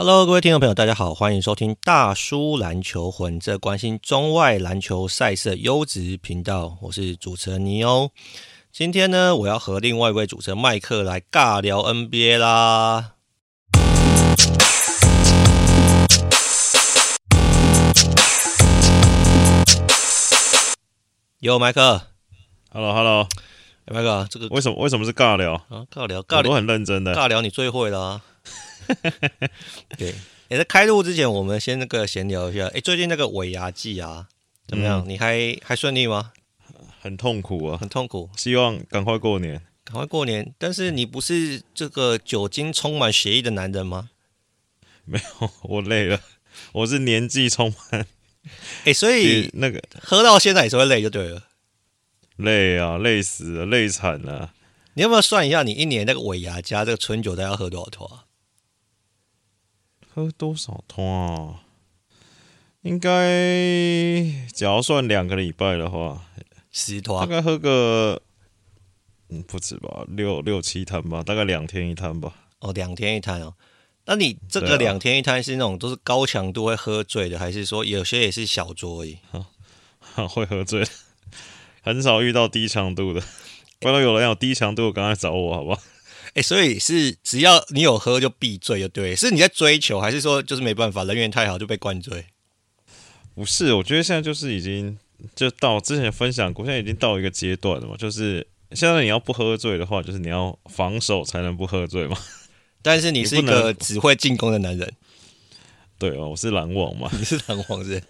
Hello，各位听众朋友，大家好，欢迎收听大叔篮球魂，这关心中外篮球赛事的优质频道。我是主持人尼欧。今天呢，我要和另外一位主持人麦克来尬聊 NBA 啦。有麦克，Hello，Hello，麦克，这个为什么为什么是尬聊啊？尬聊，尬聊，我很认真的。尬聊，你最会了啊。对，也、欸、在开录之前，我们先那个闲聊一下。哎、欸，最近那个尾牙季啊，怎么样？嗯、你还还顺利吗？很痛苦啊，很痛苦。希望赶快过年，赶快过年。但是你不是这个酒精充满血液的男人吗？没有，我累了。我是年纪充满。哎、欸，所以那个喝到现在也是会累，就对了。累啊，累死了，累惨了。你要不要算一下，你一年那个尾牙加这个春酒，大概要喝多少桶啊？喝多少汤啊？应该，只要算两个礼拜的话，十团，大概喝个，嗯，不止吧，六六七摊吧，大概两天一摊吧。哦，两天一摊哦。那你这个两天一摊是那种都是高强度会喝醉的，还是说有些也是小酌而已？会喝醉，很少遇到低强度的。不然有人有低强度，赶快找我，好不好？所以是只要你有喝就必醉，就对。是你在追求，还是说就是没办法，人缘太好就被灌醉？不是，我觉得现在就是已经就到之前分享过，现在已经到一个阶段了嘛。就是现在你要不喝醉的话，就是你要防守才能不喝醉嘛。但是你是一个只会进攻的男人。对哦，我是篮网嘛。你是篮网人。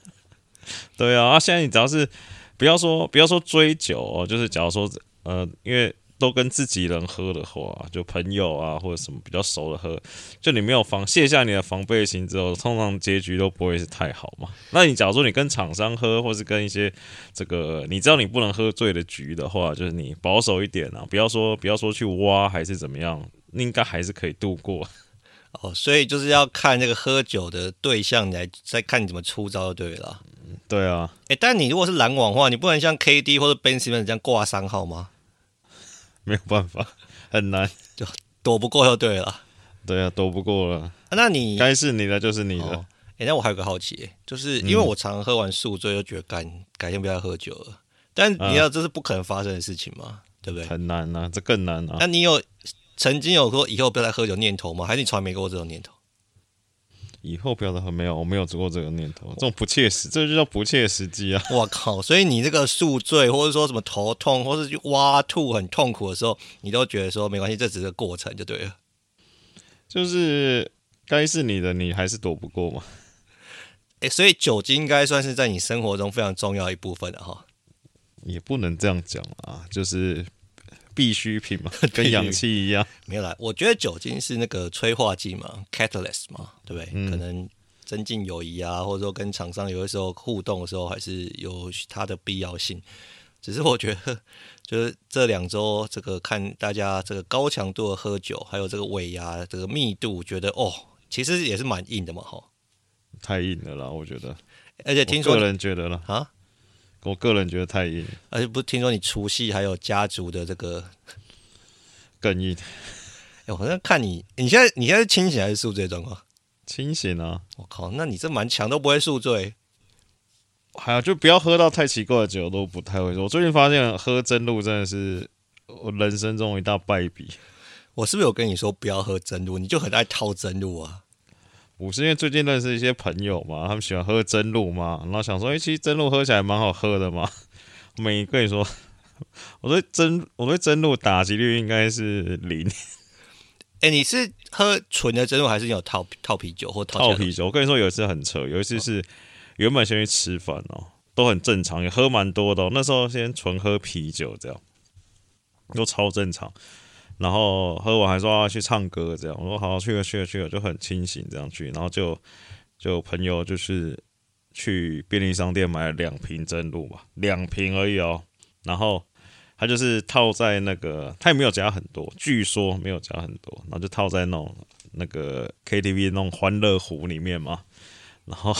对啊，啊，现在你只要是不要说不要说追酒哦，就是假如说呃，因为。都跟自己人喝的话，就朋友啊或者什么比较熟的喝，就你没有防卸下你的防备心之后，通常结局都不会是太好嘛。那你假如说你跟厂商喝，或是跟一些这个你知道你不能喝醉的局的话，就是你保守一点啊，不要说不要说去挖还是怎么样，应该还是可以度过。哦，所以就是要看那个喝酒的对象来再看你怎么出招就对了。对啊，哎、欸，但你如果是篮网的话，你不能像 KD 或者 Ben Simmons 这样挂三号吗？没有办法，很难，就躲不过就对了。对啊，躲不过了。啊、那你该是你的就是你的。哎、哦欸，那我还有个好奇，就是因为我常常喝完宿醉，就觉得改改天不要喝酒了。但你要这是不可能发生的事情嘛，啊、对不对？很难啊，这更难啊。那你有曾经有过以后不要再喝酒念头吗？还是你从来没过这种念头？以后不要再喝，没有，我没有做过这个念头，这种不切实，这就叫不切实际啊！我靠！所以你这个宿醉，或者说什么头痛，或是去挖吐很痛苦的时候，你都觉得说没关系，这只是个过程就对了。就是该是你的，你还是躲不过嘛。哎、欸，所以酒精应该算是在你生活中非常重要一部分的哈。也不能这样讲啊，就是。必需品嘛，跟氧气一样。没有啦，我觉得酒精是那个催化剂嘛，catalyst 嘛，对不对？嗯、可能增进友谊啊，或者说跟厂商有的时候互动的时候，还是有它的必要性。只是我觉得，就是这两周这个看大家这个高强度的喝酒，还有这个尾牙这个密度，觉得哦，其实也是蛮硬的嘛，哈。太硬了啦，我觉得。而且听说，个人觉得了啊。我个人觉得太硬，而且不是听说你除夕还有家族的这个更硬。哎，我好像看你，你现在你现在是清醒还是宿醉状况？清醒啊！我靠，那你这蛮强，都不会宿醉。还有就不要喝到太奇怪的酒，都不太会。我最近发现喝真露真的是我人生中一大败笔。我是不是有跟你说不要喝真露？你就很爱套真露啊？我是因为最近认识一些朋友嘛，他们喜欢喝真露嘛，然后想说，哎、欸，其实真露喝起来蛮好喝的嘛。我没跟你说，我对真我对真露打击率应该是零。哎、欸，你是喝纯的真露，还是有套套啤酒或套，套啤酒？我跟你说，有一次很扯，有一次是原本先去吃饭哦，都很正常，也喝蛮多的、哦。那时候先纯喝啤酒，这样都超正常。然后喝完还说要去唱歌，这样我说好，去了去了去了，就很清醒这样去，然后就就朋友就是去便利商店买了两瓶真露吧，两瓶而已哦。然后他就是套在那个，他也没有加很多，据说没有加很多，然后就套在那种那个 KTV 那种欢乐壶里面嘛。然后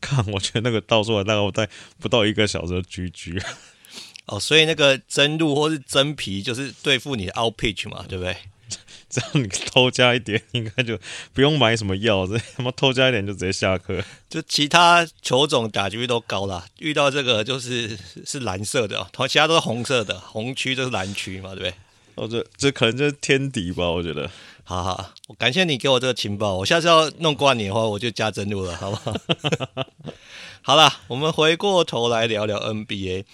看，我觉得那个倒出来大概我在不到一个小时就 GG。哦，所以那个真露或是真皮就是对付你的 out pitch 嘛，对不对？只要你偷加一点，应该就不用买什么药，这他妈偷加一点就直接下课。就其他球种打击率都高啦，遇到这个就是是蓝色的，同其他都是红色的，红区就是蓝区嘛，对不对？哦，这这可能就是天敌吧，我觉得。好好，我感谢你给我这个情报，我下次要弄挂你的话，我就加真露了，好不好？好了，我们回过头来聊聊 NBA。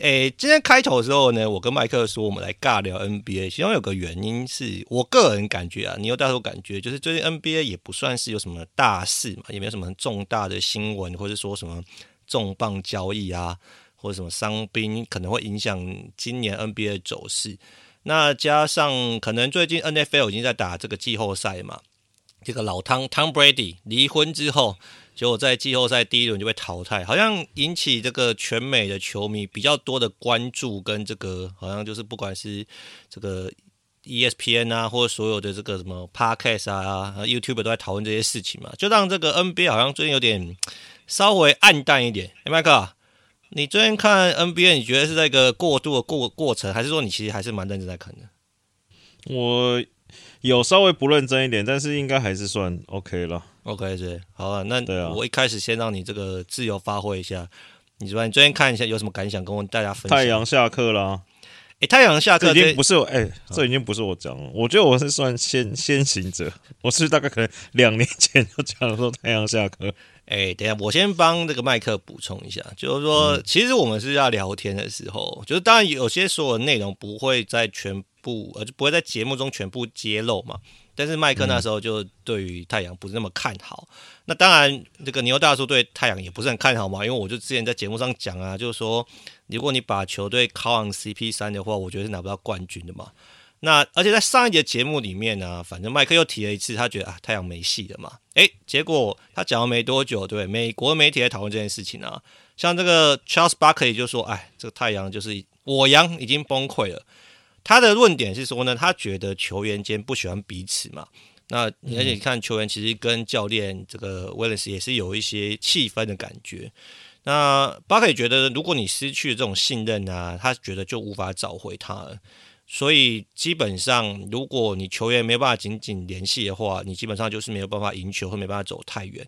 诶、今天开头的时候呢，我跟麦克说，我们来尬聊 NBA，其中有个原因是我个人感觉啊，你有大多感觉，就是最近 NBA 也不算是有什么大事嘛，也没有什么重大的新闻，或者说什么重磅交易啊，或者什么伤兵可能会影响今年 NBA 的走势。那加上可能最近 NFL 已经在打这个季后赛嘛，这个老汤 Tom Brady 离婚之后，结果在季后赛第一轮就被淘汰，好像引起这个全美的球迷比较多的关注，跟这个好像就是不管是这个 ESPN 啊，或所有的这个什么 Podcast 啊、YouTube 都在讨论这些事情嘛，就让这个 NBA 好像最近有点稍微暗淡一点。哎，麦克。你最近看 NBA，你觉得是在一个过渡的过过程，还是说你其实还是蛮认真在看的？我有稍微不认真一点，但是应该还是算 OK 了。OK 对，好啊，那我一开始先让你这个自由发挥一下。你说你最近看一下有什么感想，跟我大家分享。太阳下课啦。哎、欸，太阳下课已经不是我，哎、欸，这已经不是我讲了。我觉得我是算先先行者，我是大概可能两年前就讲说太阳下课。哎、欸，等一下，我先帮这个麦克补充一下，就是说，嗯、其实我们是要聊天的时候，就是当然有些所有的内容不会在全部，呃，就不会在节目中全部揭露嘛。但是麦克那时候就对于太阳不是那么看好。嗯、那当然，这个牛大叔对太阳也不是很看好嘛，因为我就之前在节目上讲啊，就是说，如果你把球队靠上 CP 三的话，我觉得是拿不到冠军的嘛。那而且在上一节节目里面呢、啊，反正麦克又提了一次，他觉得啊太阳没戏了嘛。诶，结果他讲了没多久，对，美国媒体在讨论这件事情啊，像这个 Charles Barkley 就说，哎，这个太阳就是我阳已经崩溃了。他的论点是说呢，他觉得球员间不喜欢彼此嘛。那而且你看球员其实跟教练这个 Wallace 也是有一些气氛的感觉。那 Barkley 觉得，如果你失去了这种信任啊，他觉得就无法找回他了。所以基本上，如果你球员没有办法紧紧联系的话，你基本上就是没有办法赢球，或没办法走太远。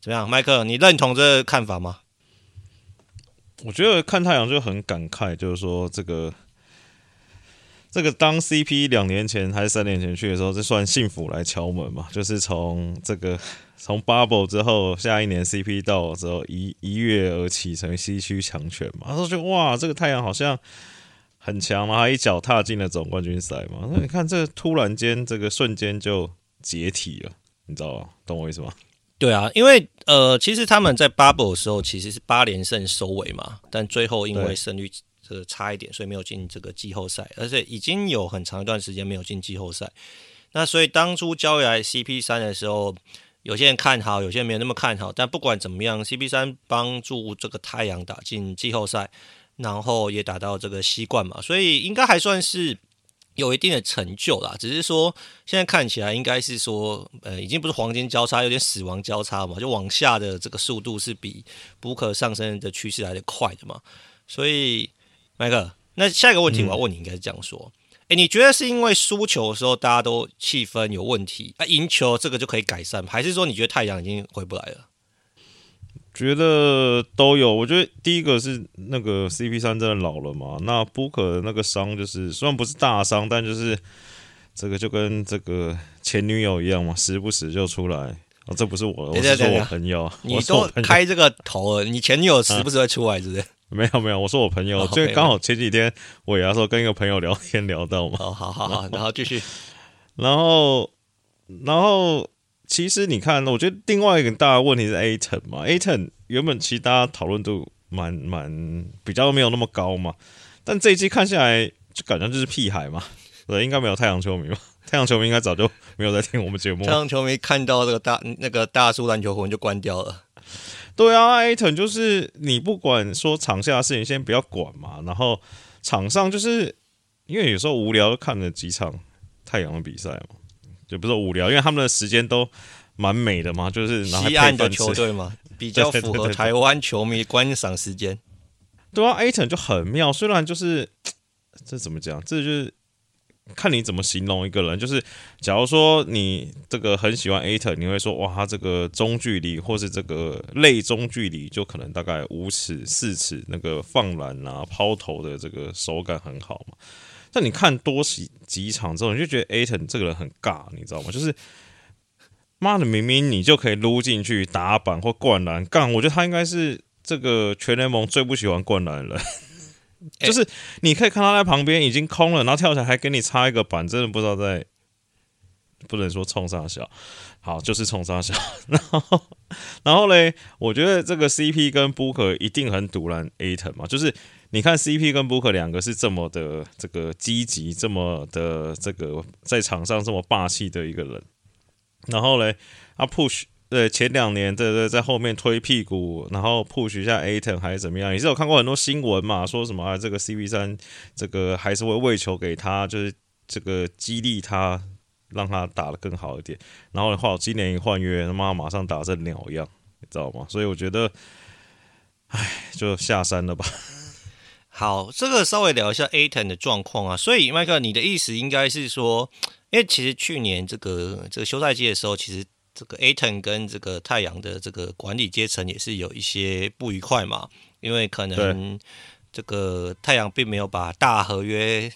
怎么样，麦克？你认同这个看法吗？我觉得看太阳就很感慨，就是说这个这个当 CP 两年前还是三年前去的时候，这算幸福来敲门嘛？就是从这个从 Bubble 之后，下一年 CP 到之后一一跃而起成西区强权嘛？他说就哇，这个太阳好像。很强嘛，他一脚踏进了总冠军赛嘛。那你看，这突然间，这个瞬间就解体了，你知道吗？懂我意思吗？对啊，因为呃，其实他们在 Bubble 的时候其实是八连胜收尾嘛，但最后因为胜率这个差一点，所以没有进这个季后赛，而且已经有很长一段时间没有进季后赛。那所以当初交易来 CP 三的时候，有些人看好，有些人没有那么看好。但不管怎么样，CP 三帮助这个太阳打进季后赛。然后也达到这个西冠嘛，所以应该还算是有一定的成就啦。只是说现在看起来应该是说，呃，已经不是黄金交叉，有点死亡交叉嘛，就往下的这个速度是比补可上升的趋势来得快的嘛。所以，麦克，那下一个问题我要问你，应该是这样说：哎、嗯，你觉得是因为输球的时候大家都气氛有问题，啊，赢球这个就可以改善，还是说你觉得太阳已经回不来了？觉得都有，我觉得第一个是那个 CP 三真的老了嘛，那 Booker 的那个伤就是虽然不是大伤，但就是这个就跟这个前女友一样嘛，时不时就出来。哦，这不是我，我是说我朋友。你都开这个头了，你前女友时不时会出来，是不是？没有没有，我说我朋友，就刚好前几天我也要说跟一个朋友聊天聊到嘛。好好好，然后继续，然后然后。其实你看，我觉得另外一个大的问题是 Ayton 嘛，Ayton 原本其实大家讨论度蛮蛮比较没有那么高嘛，但这一季看下来就感觉就是屁孩嘛，对，应该没有太阳球迷嘛？太阳球迷应该早就没有在听我们节目。太阳球迷看到这个大那个大叔篮球魂就关掉了。对啊，Ayton 就是你不管说场下的事情先不要管嘛，然后场上就是因为有时候无聊看了几场太阳的比赛嘛。就不是无聊，因为他们的时间都蛮美的嘛，就是西岸的球队嘛，比 较符合台湾球迷观赏时间。对啊，Ayton 就很妙，虽然就是 这怎么讲，这就是看你怎么形容一个人。就是假如说你这个很喜欢 Aton，你会说哇，他这个中距离或是这个类中距离，就可能大概五尺四尺，那个放篮啊、抛投的这个手感很好嘛。但你看多几几场之后，你就觉得 Aton 这个人很尬，你知道吗？就是妈的，明明你就可以撸进去打板或灌篮，干，我觉得他应该是这个全联盟最不喜欢灌篮的人。就是你可以看他在旁边已经空了，然后跳起来还给你插一个板，真的不知道在不能说冲三小，好，就是冲三小。然后，然后嘞，我觉得这个 CP 跟 Booker 一定很赌烂 Ayton 嘛，就是你看 CP 跟 Booker 两个是这么的这个积极，这么的这个在场上这么霸气的一个人，然后嘞，他 push。对，前两年对对，在后面推屁股，然后 push 一下 Aton 还是怎么样？你是有看过很多新闻嘛？说什么啊？这个 CP3 这个还是会喂球给他，就是这个激励他，让他打得更好一点。然后的话，今年一换约，他妈马上打成鸟一样，你知道吗？所以我觉得，唉，就下山了吧。好，这个稍微聊一下 Aton 的状况啊。所以麦克，你的意思应该是说，因为其实去年这个这个休赛季的时候，其实。这个 Ayton 跟这个太阳的这个管理阶层也是有一些不愉快嘛，因为可能这个太阳并没有把大合约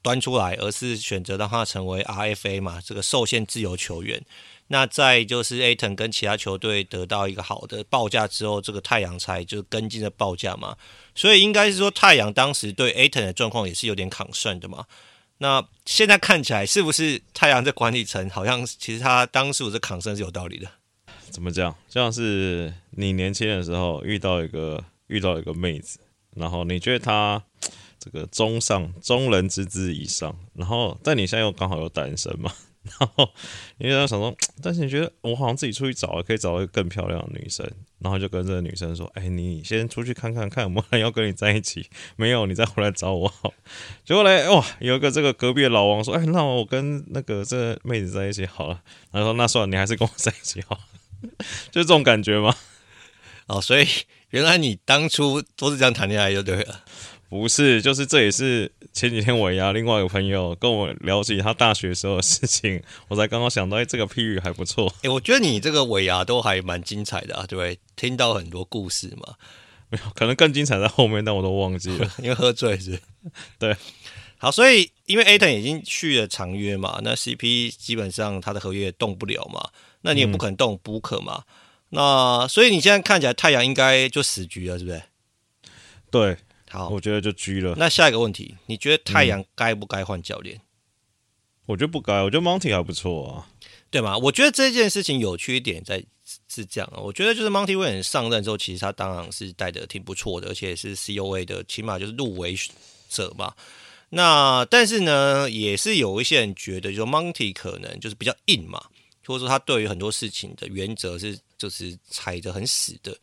端出来，而是选择让他成为 RFA 嘛，这个受限自由球员。那再就是 Ayton 跟其他球队得到一个好的报价之后，这个太阳才就跟进的报价嘛，所以应该是说太阳当时对 Ayton 的状况也是有点 concern 的嘛。那现在看起来是不是太阳这管理层好像其实他当时我这抗争是有道理的？怎么讲？像是你年轻的时候遇到一个遇到一个妹子，然后你觉得她这个中上中人之姿以上，然后但你现在又刚好又单身嘛？然后因为他想说，但是你觉得我好像自己出去找，可以找到更漂亮的女生，然后就跟这个女生说：“哎，你先出去看看看有没有人要跟你在一起，没有你再回来找我。”好，结果嘞，哇，有一个这个隔壁的老王说：“哎，那我跟那个这妹子在一起好了。”然后说：“那算了，你还是跟我在一起好。”就这种感觉吗？哦，所以原来你当初都是这样谈恋爱就对了。不是，就是这也是前几天尾牙另外一个朋友跟我聊起他大学时候的事情，我才刚刚想到，哎，这个譬喻还不错。哎，我觉得你这个尾牙都还蛮精彩的啊，对不对？听到很多故事嘛。没有，可能更精彩在后面，但我都忘记了，因为喝醉是。对，好，所以因为 Ayton 已经续了长约嘛，那 CP 基本上他的合约动不了嘛，那你也不可能动 Booker 嘛，嗯、那所以你现在看起来太阳应该就死局了，是不是？对。好，我觉得就狙了。那下一个问题，你觉得太阳该不该换教练？我觉得不该，我觉得 Monty 还不错啊，对吗？我觉得这件事情有趣一点在是这样啊，我觉得就是 Monty Williams 上任之后，其实他当然是带的挺不错的，而且是 COA 的，起码就是入围者嘛。那但是呢，也是有一些人觉得，就说 Monty 可能就是比较硬嘛，或者说他对于很多事情的原则是就是踩着很死的。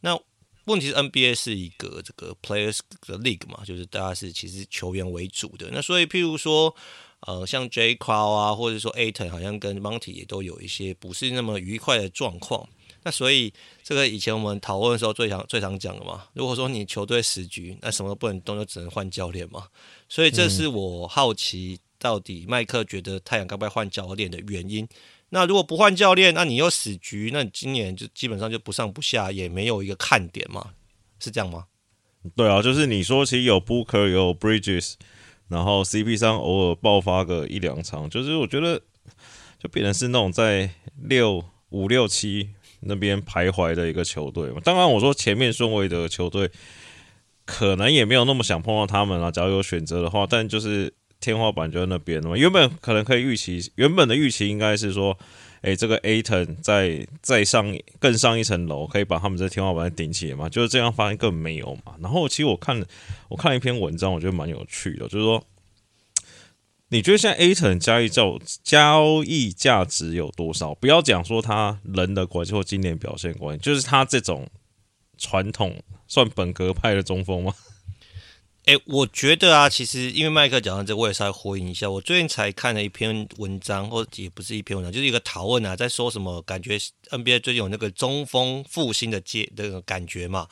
那问题是 NBA 是一个这个 players 的 league 嘛，就是大家是其实球员为主的。那所以譬如说，呃，像 J Crow 啊，或者说 Ayton 好像跟 Monty 也都有一些不是那么愉快的状况。那所以这个以前我们讨论的时候最常最常讲的嘛，如果说你球队十局，那什么都不能动，就只能换教练嘛。所以这是我好奇到底麦克觉得太阳该不该换教练的原因。那如果不换教练，那你又死局，那你今年就基本上就不上不下，也没有一个看点嘛，是这样吗？对啊，就是你说其实有 Booker 有 Bridges，然后 CP 上偶尔爆发个一两场，就是我觉得就变成是那种在六五六七那边徘徊的一个球队嘛。当然我说前面顺位的球队可能也没有那么想碰到他们啊，只要有选择的话，但就是。天花板就在那边了嘛，原本可能可以预期，原本的预期应该是说，哎、这个 Aton 再再上更上一层楼，可以把他们这天花板顶起来嘛？就是这样发现根本没有嘛。然后其实我看我看一篇文章，我觉得蛮有趣的，就是说，你觉得现在 Aton 交易交交易价值有多少？不要讲说他人的关系或今年表现关系，就是他这种传统算本格派的中锋吗？哎、我觉得啊，其实因为麦克讲到这，我也稍微回应一下。我最近才看了一篇文章，或也不是一篇文章，就是一个讨论啊，在说什么？感觉 NBA 最近有那个中锋复兴的阶那个感觉嘛。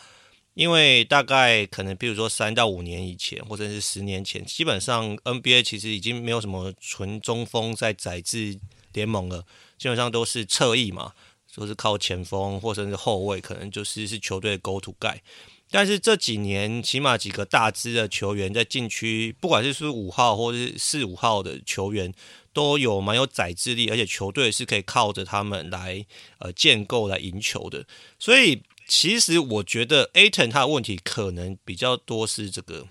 因为大概可能比如说三到五年以前，或者是十年前，基本上 NBA 其实已经没有什么纯中锋在载制联盟了，基本上都是侧翼嘛，说是靠前锋或者是后卫，可能就是是球队的 go to guy。但是这几年，起码几个大支的球员在禁区，不管是是五号或者是四五号的球员，都有蛮有宰制力，而且球队是可以靠着他们来呃建构来赢球的。所以其实我觉得 Aton 他的问题可能比较多是这个，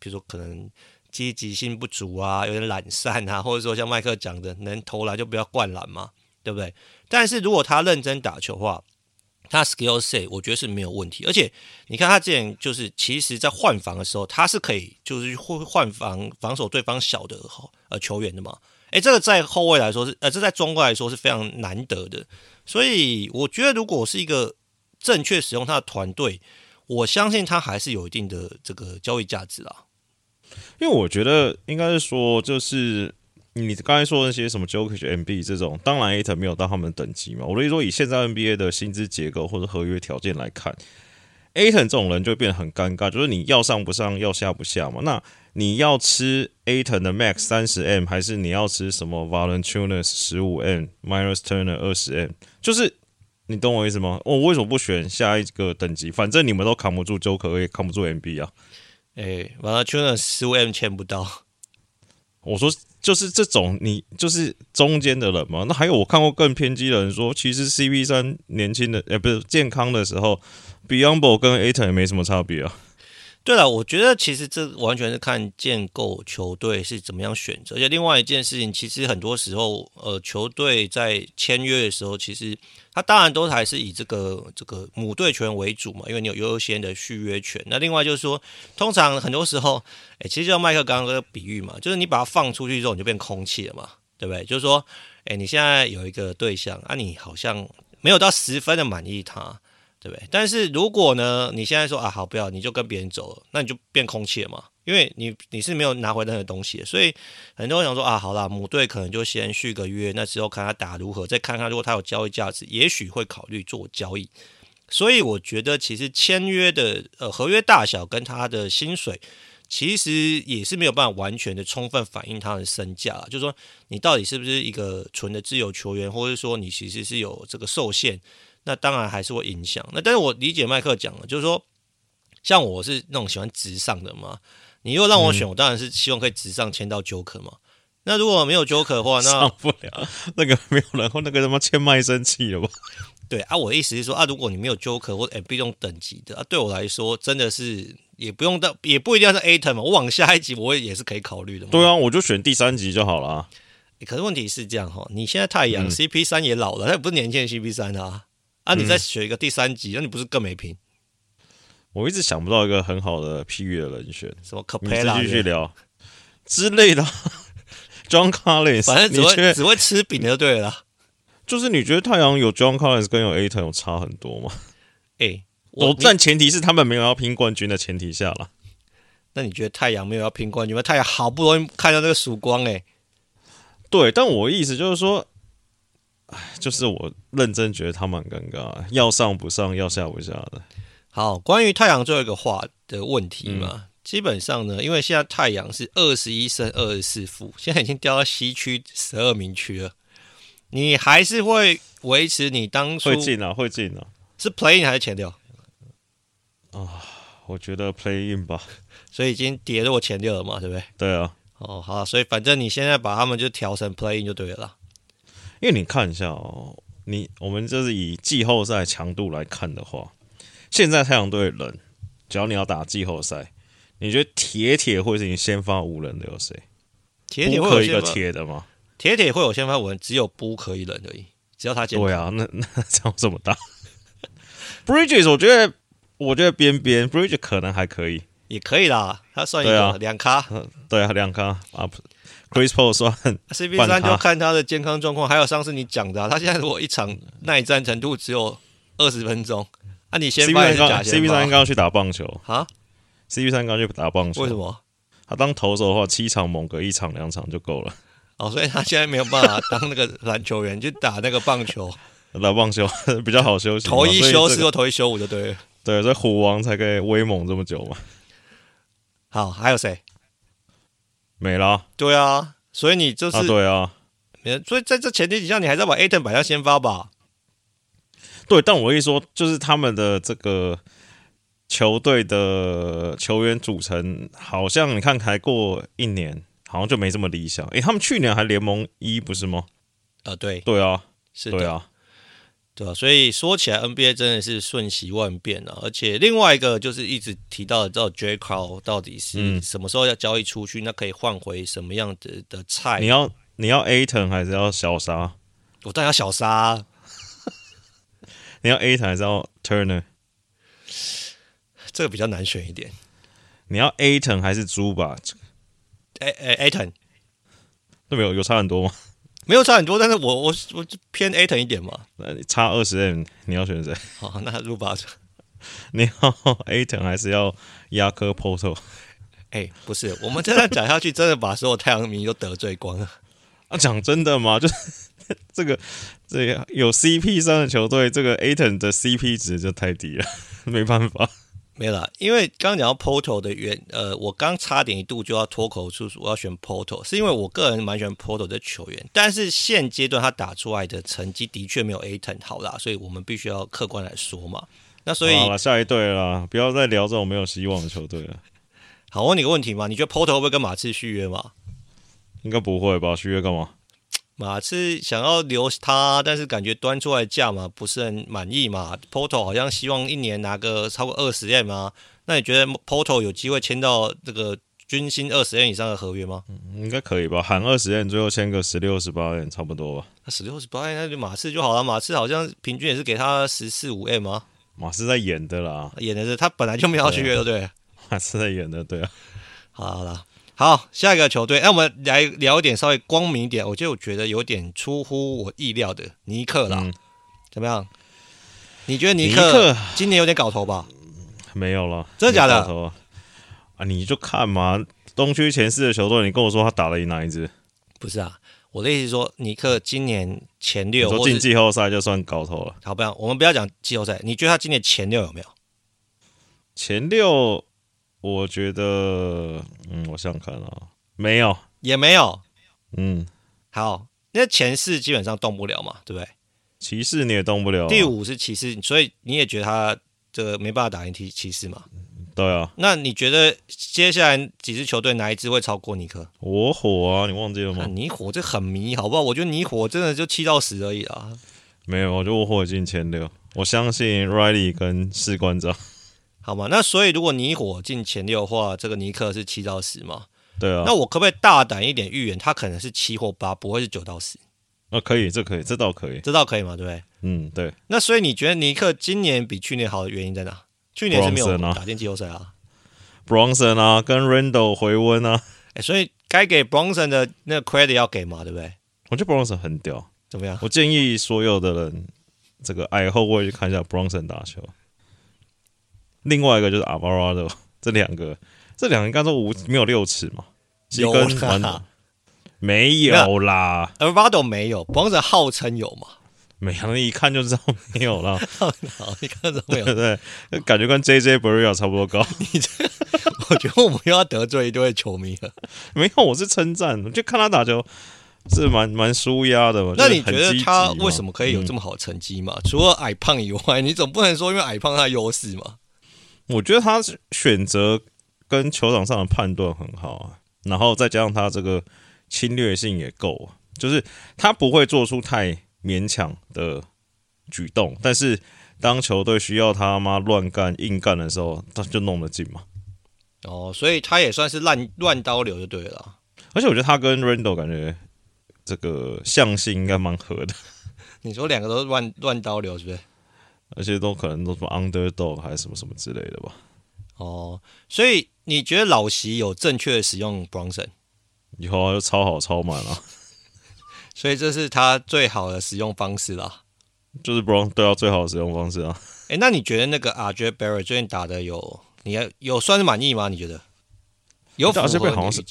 比如说可能积极性不足啊，有点懒散啊，或者说像麦克讲的，能投篮就不要灌篮嘛，对不对？但是如果他认真打球的话，他 skill set 我觉得是没有问题，而且你看他之前就是其实在换防的时候，他是可以就是会换防防守对方小的呃球员的嘛。诶，这个在后卫来说是呃，这在中卫来说是非常难得的。所以我觉得如果是一个正确使用他的团队，我相信他还是有一定的这个交易价值啦。因为我觉得应该是说就是。你刚才说的那些什么 Jokic、MB 这种，当然 Ayton 没有到他们的等级嘛。我的意思说，以现在 NBA 的薪资结构或者合约条件来看，Ayton 这种人就会变得很尴尬，就是你要上不上，要下不下嘛。那你要吃 Ayton 的 Max 三十 M，还是你要吃什么 Valanciunas 十五 M，Myles Turner 二十 M？就是你懂我意思吗？我为什么不选下一个等级？反正你们都扛不住 Joker，也扛不住 MB 啊。哎，Valanciunas 十五 M 签不到。我说。就是这种，你就是中间的人嘛。那还有我看过更偏激的人说，其实 CP 三年轻的，呃，不是健康的时候，Biyombo 跟 Aton 也没什么差别啊。对了，我觉得其实这完全是看建构球队是怎么样选择。而且另外一件事情，其实很多时候，呃，球队在签约的时候，其实他当然都还是以这个这个母队权为主嘛，因为你有优先的续约权。那另外就是说，通常很多时候，诶，其实就像麦克刚刚那个比喻嘛，就是你把它放出去之后，你就变空气了嘛，对不对？就是说，诶，你现在有一个对象啊，你好像没有到十分的满意他。对不对？但是如果呢，你现在说啊，好，不要，你就跟别人走了，那你就变空气了嘛，因为你你是没有拿回任何东西的，所以很多人想说啊，好啦，母队可能就先续个约，那之后看他打如何，再看看如果他有交易价值，也许会考虑做交易。所以我觉得其实签约的呃合约大小跟他的薪水，其实也是没有办法完全的充分反映他的身价，就是说你到底是不是一个纯的自由球员，或者说你其实是有这个受限。那当然还是会影响。那但是我理解麦克讲的，就是说，像我是那种喜欢直上的嘛。你如果让我选，嗯、我当然是希望可以直上签到 Joker 嘛。那如果没有 Joker 的话，那上不了。那个没有然后，那个他妈签卖身契了吧？对啊，我的意思是说啊，如果你没有 Joker 或 MB 这种等级的啊，对我来说真的是也不用到，也不一定要是 Ayton 嘛。我往下一级我也是可以考虑的嘛。对啊，我就选第三级就好了。可是问题是这样哈，你现在太阳、嗯、CP 三也老了，他也不是年轻的 CP 三啊。啊！你再选一个第三级，那、嗯、你不是更没拼？我一直想不到一个很好的譬喻的人选，什么可佩拉继续聊之类的。John Collins，反正只会只会吃饼就对了。就是你觉得太阳有 John Collins 跟有 Ayton 有差很多吗？哎、欸，我但前提是他们没有要拼冠军的前提下了。那你觉得太阳没有要拼冠军吗？太阳好不容易看到那个曙光、欸，哎，对。但我意思就是说。哎，就是我认真觉得他们很尴尬，要上不上，要下不下的。好，关于太阳最后一个话的问题嘛，嗯、基本上呢，因为现在太阳是二十一胜二十四负，现在已经掉到西区十二名区了。你还是会维持你当初会进啊，会进啊，是 play in 还是前六？啊，我觉得 play in 吧，所以已经跌落前六了嘛，对不对？对啊。哦，好，所以反正你现在把他们就调成 play in 就对了。因为你看一下哦，你我们就是以季后赛强度来看的话，现在太阳队人，只要你要打季后赛，你觉得铁铁会是你先发五人的有谁？铁铁会有一个铁的吗？铁铁会有先发五人，只有不可以冷而已，只要他健康。对啊，那 那差这么大。Bridges，我觉得我觉得边边 Bridges 可能还可以，也可以啦，他算一个两咖，对啊，两咖 啊。Chris Paul 算 CP 三就看他的健康状况，还有上次你讲的、啊，他现在如果一场耐战程度只有二十分钟，啊，你先 CP 三 CP 三刚刚去打棒球啊？CP 三刚去打棒球，为什么？他当投手的话，七场猛个一场两场就够了。哦，所以他现在没有办法 当那个篮球员，就打那个棒球，打棒球 比较好休息。头一休四或头一休五就对了。对，所以虎王才可以威猛这么久嘛。好，还有谁？没了。对啊，所以你就是、啊、对啊，所以在这前提底下，你还是要把 Ayton 摆在先发吧？对，但我一说，就是他们的这个球队的球员组成，好像你看，才过一年，好像就没这么理想。诶，他们去年还联盟一不是吗？呃，对，对啊，是，对啊。对啊？所以说起来，NBA 真的是瞬息万变啊！而且另外一个就是一直提到的，这 J Crow 到底是什么时候要交易出去？嗯、那可以换回什么样的的菜？你要你要 Ayton 还是要小沙？我当然要小沙。你要 Ayton 还是要 Turner？这个比较难选一点。你要 Ayton 还是猪吧？哎哎，Ayton，那没有有差很多吗？没有差很多，但是我我我就偏 Ayton 一点嘛。那你差二十 M，你要选谁？好，那入吧。你要 Ayton 还是要亚科 Poeltl？哎，不是，我们这样讲下去，真的把所有太阳迷都得罪光了。啊，讲真的吗？就是 这个这个有 CP 三的球队，这个 Ayton 的 CP 值就太低了，没办法。没了，因为刚刚讲到 Poeltl 的原，呃，我刚差点一度就要脱口出我要选 Poeltl，是因为我个人蛮喜欢 Poeltl 的球员，但是现阶段他打出来的成绩的确没有 Ayton 好啦，所以我们必须要客观来说嘛。那所以好了，下一队啦，不要再聊这种没有希望的球队了。好，我问你个问题嘛，你觉得 Poeltl 会不会跟马刺续约嘛？应该不会吧？续约干嘛？马刺想要留他，但是感觉端出来的价嘛不是很满意嘛。Poeltl 好像希望一年拿个超过二十 M 啊。那你觉得 Poeltl 有机会签到这个军薪二十 M 以上的合约吗？嗯，应该可以吧，喊二十 M，最后签个十六、十八 M 差不多吧。那十六、十八 M，那就马刺就好了。马刺好像平均也是给他十四五 M 啊。马刺在演的啦，演的是他本来就没有续约，对不对？马刺在演的，对啊。好了。好，下一个球队，那我们来聊一点稍微光明一点，我就觉得有点出乎我意料的尼克啦，嗯、怎么样？你觉得尼克今年有点搞头吧？没有了，真的假的？啊，你就看嘛，东区前四的球队，你跟我说他打了赢哪一支？不是啊，我的意思是说，尼克今年前六，说进季后赛就算搞头了。好，不要，我们不要讲季后赛，你觉得他今年前六有没有？前六？我觉得，嗯，我想想看啊，没有，也没有，嗯，好，那前四基本上动不了嘛，对不对？骑士你也动不了啊，第五是骑士，所以你也觉得他这个没办法打赢骑骑士嘛？对啊，那你觉得接下来几支球队哪一支会超过尼克？我火啊，你忘记了吗？你火这很迷，好不好？我觉得你火真的就七到十而已啊。没有，我觉得我火进前六，我相信 Riley 跟士官长。好吗？那所以如果你火进前六的话，这个尼克是七到十嘛？对啊。那我可不可以大胆一点预言，他可能是七或八，不会是九到十？啊，可以，这可以，这倒可以，这倒可以嘛？对不对？嗯，对。那所以你觉得尼克今年比去年好的原因在哪？去年是没有打进季后赛啊。Bronson 啊，跟 Randle 回温啊。哎，所以该给 Bronson 的那个 credit 要给嘛？对不对？我觉得 Bronson 很屌，怎么样？我建议所有的人，这个矮后卫去看一下 Bronson 打球。另外一个就是阿巴拉多，这两个，这两个应该都五没有六尺嘛？有啦，没有啦。阿巴拉多没有，不是号称有嘛？没有，一看就知道没有了。好，一看就没有。对，感觉跟 JJ Barea 差不多高。你这，我觉得我们又要得罪一堆球迷了。没有，我是称赞，我就看他打球是蛮蛮舒压的嘛。那你觉得他为什么可以有这么好成绩嘛？嗯、除了矮胖以外，你总不能说因为矮胖他优势嘛？我觉得他选择跟球场上的判断很好啊，然后再加上他这个侵略性也够，就是他不会做出太勉强的举动，但是当球队需要他妈乱干硬干的时候，他就弄得进嘛。哦，所以他也算是乱乱刀流就对了。而且我觉得他跟 Randle 感觉这个相性应该蛮合的。你说两个都是乱乱刀流是不是？而且都可能都什么 underdog 还是什么什么之类的吧。哦，所以你觉得老席有正确的使用 Bronson？以后就超好超满了。所以这是他最好的使用方式啦。就是 Brunson 对啊，最好的使用方式啊。哎、欸，那你觉得那个 RJ Barrett 最近打的有，你还有算是满意吗？你觉得？有符合你好像是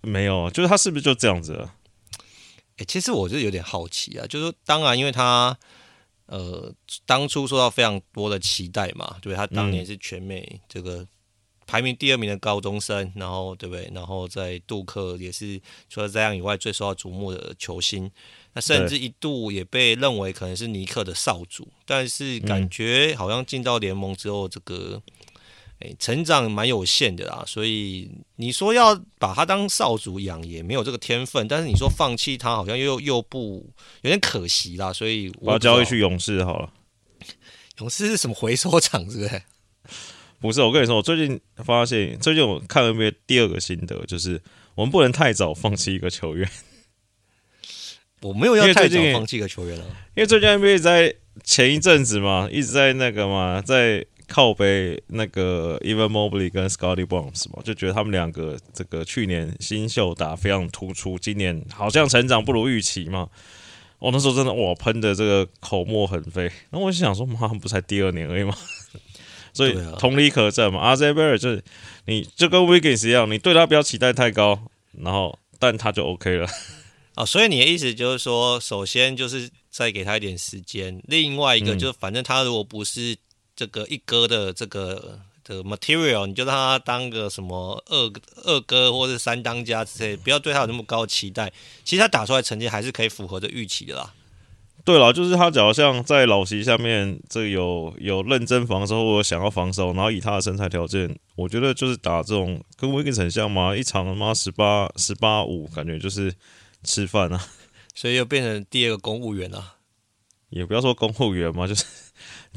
没有，就是他是不是就这样子？哎、欸，其实我是有点好奇啊，就是说当然因为他。呃，当初受到非常多的期待嘛，对，他当年是全美这个排名第二名的高中生，然后对不对？然后在杜克也是除了这样以外最受到瞩目的球星，那甚至一度也被认为可能是尼克的少主，但是感觉好像进到联盟之后，这个。哎，成长蛮有限的啦，所以你说要把他当少主养也没有这个天分，但是你说放弃他好像又又不有点可惜啦，所以我把他交易去勇士好了。勇士是什么回收厂是不是？不是，我跟你说，我最近发现，最近我看 NBA 第二个心得就是，我们不能太早放弃一个球员。我没有要太早放弃一个球员了，因为最近 NBA 在前一阵子嘛，一直在那个嘛，在。靠背那个 Evan Mobley 跟 Scottie Barnes 嘛，就觉得他们两个这个去年新秀打非常突出，今年好像成长不如预期嘛。我、哦、那时候真的哇喷的这个口沫横飞，那我就想说，妈不才第二年而已嘛。所以同理可证嘛，RJ Barrett 就是你就跟 Wiggins 一样，你对他不要期待太高，然后但他就 OK 了。哦，所以你的意思就是说，首先就是再给他一点时间，另外一个就是反正他如果不是。这个一哥的这个的 material，你就让他当个什么二二哥或者三当家之类，不要对他有那么高的期待。其实他打出来成绩还是可以符合的预期的啦。对了，就是他假如像在老席下面，这有有认真防守或者想要防守，然后以他的身材条件，我觉得就是打这种跟 Wiggins 很像嘛，一场他妈十八十八五，感觉就是吃饭啊。所以又变成第二个公务员啊。也不要说公务员嘛，就是。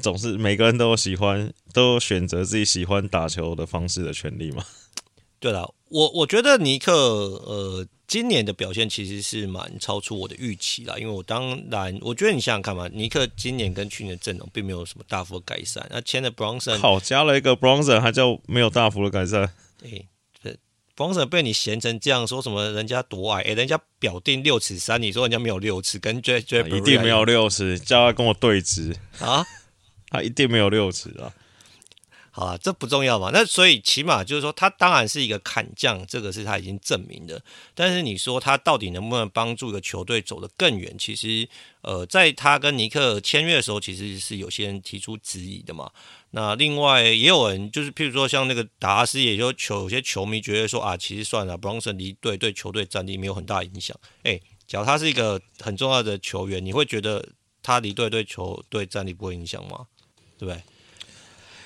总是每个人都有喜欢，都有选择自己喜欢打球的方式的权利嘛。对了，我我觉得尼克呃今年的表现其实是蛮超出我的预期啦，因为我当然我觉得你想想看嘛，尼克今年跟去年阵容并没有什么大幅的改善，那签了 Bronson，好加了一个 Bronson，还叫没有大幅的改善。对，对，Brunson 被你嫌成这样，说什么人家多矮，诶，人家表定六尺三，你说人家没有六尺，跟 J J 一定没有六尺，叫他跟我对直啊。他一定没有六尺啊！好啊，这不重要嘛。那所以起码就是说，他当然是一个砍将，这个是他已经证明的。但是你说他到底能不能帮助一个球队走得更远？其实，呃，在他跟尼克签约的时候，其实是有些人提出质疑的嘛。那另外也有人就是，譬如说像那个达拉斯，也就球有些球迷觉得说啊，其实算了，Bronson 离队对球队战力没有很大影响。诶，假如他是一个很重要的球员，你会觉得他离队对球队战力不会影响吗？对不对？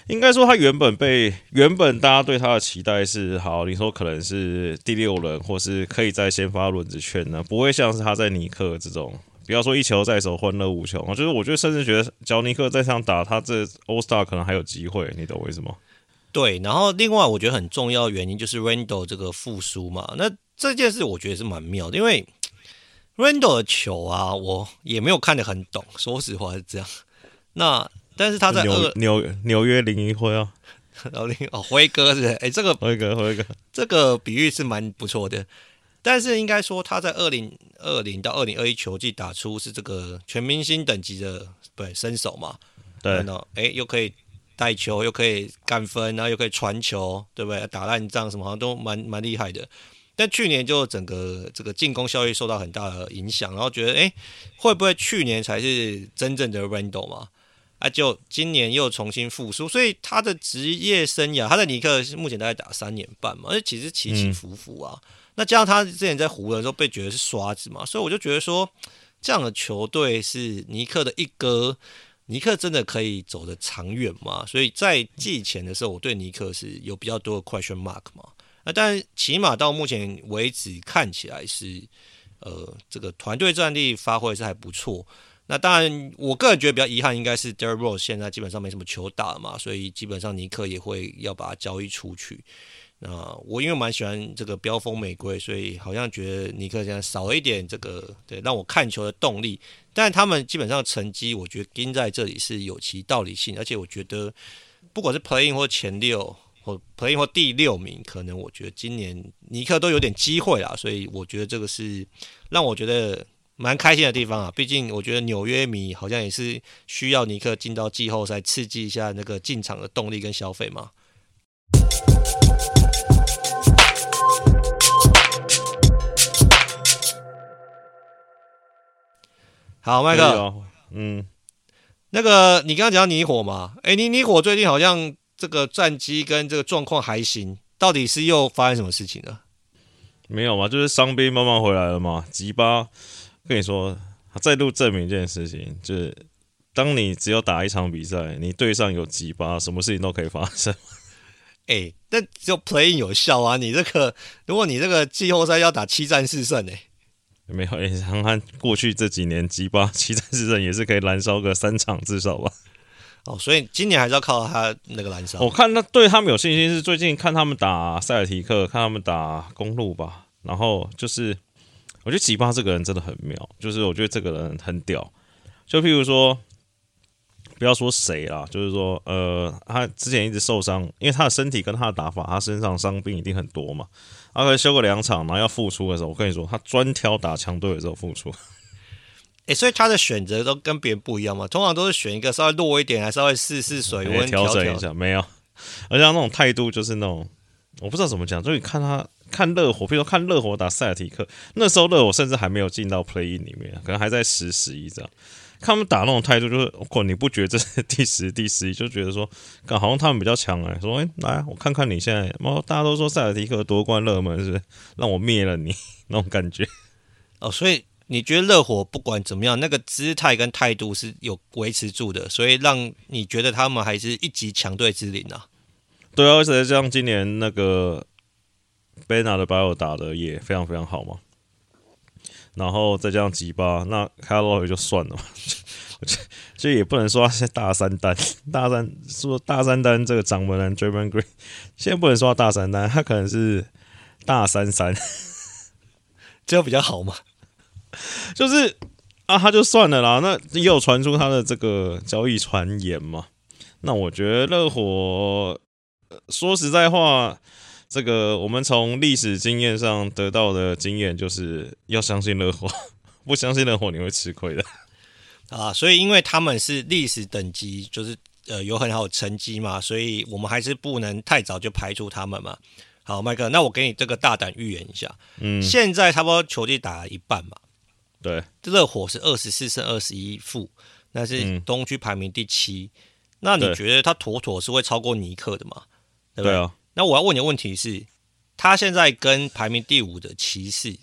应该说，他原本被原本大家对他的期待是好，你说可能是第六轮，或是可以在先发轮子圈呢，不会像是他在尼克这种，不要说一球在手，欢乐无穷。就是我觉得，甚至觉得，只要尼克在上打，他这 All Star 可能还有机会。你懂为什么？对。然后，另外我觉得很重要的原因就是 Randle 这个复苏嘛。那这件事我觉得是蛮妙的，因为 Randle 的球啊，我也没有看得很懂，说实话是这样。那但是他在纽纽纽约林一辉哦，然后林哦辉哥是？哎，这个辉哥辉哥，这个比喻是蛮不错的。但是应该说他在二零二零到二零二一球季打出是这个全明星等级的对身手嘛？对，然后哎又可以带球，又可以干分，然后又可以传球，对不对？打烂仗什么好像都蛮蛮厉害的。但去年就整个这个进攻效率受到很大的影响，然后觉得哎会不会去年才是真正的 Randle 嘛？啊，就今年又重新复苏，所以他的职业生涯，他在尼克目前大概打三年半嘛，而且其实起起伏伏啊。那加上他之前在湖人时候被觉得是刷子嘛，所以我就觉得说，这样的球队是尼克的一哥，尼克真的可以走得长远吗？所以在季前的时候，我对尼克是有比较多的 question mark 嘛。那但起码到目前为止看起来是，呃，这个团队战力发挥是还不错。那当然，我个人觉得比较遗憾，应该是 Derrick Rose 现在基本上没什么球打嘛，所以基本上尼克也会要把他交易出去。那我因为蛮喜欢这个飙风玫瑰，所以好像觉得尼克现在少一点这个对让我看球的动力。但他们基本上成绩，我觉得跟在这里是有其道理性，而且我觉得不管是 Playing 或前六或 Playing 或第六名，可能我觉得今年尼克都有点机会啦，所以我觉得这个是让我觉得。蛮开心的地方啊，毕竟我觉得纽约迷好像也是需要尼克进到季后赛，刺激一下那个进场的动力跟消费嘛。好，麦克，嗯，那个你刚刚讲到泥火嘛？哎，你尼火最近好像这个战绩跟这个状况还行，到底是又发生什么事情了？没有嘛，就是伤兵慢慢回来了嘛。吉巴跟你说，再度证明一件事情，就是当你只有打一场比赛，你队上有吉巴，什么事情都可以发生。哎，但只有 playing 有效啊！你这个，如果你这个季后赛要打七战四胜，哎。没有，你看看过去这几年，吉巴七战四胜也是可以燃烧个三场至少吧。哦，所以今年还是要靠他那个燃烧。我看他对他们有信心，是最近看他们打塞尔提克，看他们打公路吧。然后就是，我觉得吉巴这个人真的很妙，就是我觉得这个人很屌。就譬如说，不要说谁啦，就是说，呃，他之前一直受伤，因为他的身体跟他的打法，他身上伤病一定很多嘛。他可以休个两场，然后要复出的时候，我跟你说，他专挑打强队的时候复出。哎、欸，所以他的选择都跟别人不一样嘛？通常都是选一个稍微弱一点，还稍微试试水温，调整一下。没有，而且他那种态度就是那种，我不知道怎么讲。就你看他看热火，比如说看热火打塞尔提克，那时候热火甚至还没有进到 play in 里面，可能还在十十一这样。看他们打那种态度，就是，我你不觉得这是第十、第十一，就觉得说，好像他们比较强哎。说，哎、欸，来，我看看你现在，大家都说塞尔提克夺冠热门，是不是？让我灭了你 那种感觉。哦，所以你觉得热火不管怎么样，那个姿态跟态度是有维持住的，所以让你觉得他们还是一级强队之林啊？对啊，而且像今年那个贝纳的巴尔打的也非常非常好嘛。然后再加上吉巴，那开罗也就算了嘛，就，就也不能说他是大三单，大三说大三单这个掌门人 Draymond Green，现在不能说他大三单，他可能是大三三，这样比较好嘛。就是啊，他就算了啦，那也有传出他的这个交易传言嘛。那我觉得热火，说实在话。这个我们从历史经验上得到的经验，就是要相信热火，不相信热火你会吃亏的 啊！所以因为他们是历史等级，就是呃有很好的成绩嘛，所以我们还是不能太早就排除他们嘛。好，麦克，那我给你这个大胆预言一下，嗯，现在差不多球队打了一半嘛，对，热火是二十四胜二十一负，那是东区排名第七，嗯，那你觉得他妥妥是会超过尼克的吗？对不对？对啊。那我要问你的问题是，他现在跟排名第五的骑士，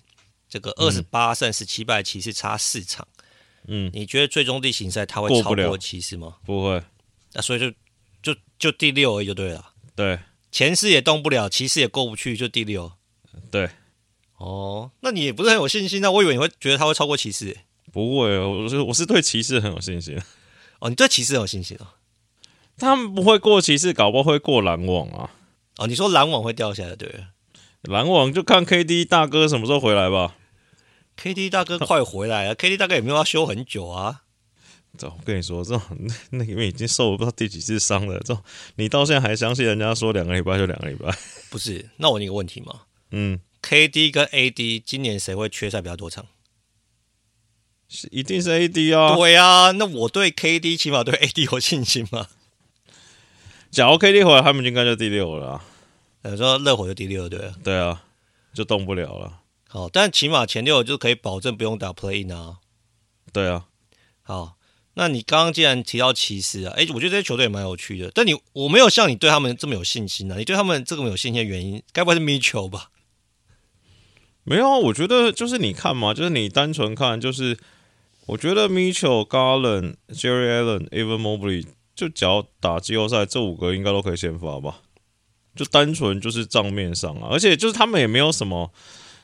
这个二十八胜十七败骑士差四场，嗯，你觉得最终例行赛他会超过骑士吗？不会，那所以就就就第六而已就对了。对，前四也动不了，骑士也过不去，就第六。对，哦，那你也不是很有信心？那我以为你会觉得他会超过骑士。不会，我是我是对骑士很有信心。哦，你对骑士很有信心哦？他们不会过骑士，搞不好会过篮网啊。哦，你说篮网会掉下来，对？篮网就看 KD 大哥什么时候回来吧。KD 大哥快回来 了，KD 大哥也没有要休很久啊。这我跟你说，这种 那因为已经受了不知道第几次伤了。这种你到现在还相信人家说两个礼拜就两个礼拜？不是，那我问你个问题嘛。嗯，KD 跟 AD 今年谁会缺赛比较多场？是一定是 AD 啊。对啊，那我对 KD 起码对 AD 有信心嘛。假如 KD 回来，他们应该就第六了。等于说热火就第六，对？对啊，就动不了了。好，但起码前六就可以保证不用打 play in 啊。对啊。好，那你刚刚既然提到骑士啊，哎，我觉得这些球队也蛮有趣的。但你我没有像你对他们这么有信心啊。你对他们这么有信心的原因，该不会是 Mitchell 吧？没有啊，我觉得就是你看嘛，就是你单纯看，就是我觉得 Mitchell、Garland、Jerry Allen、Evan Mobley。就只要打季后赛，这五个应该都可以先发吧？就单纯就是账面上啊，而且就是他们也没有什么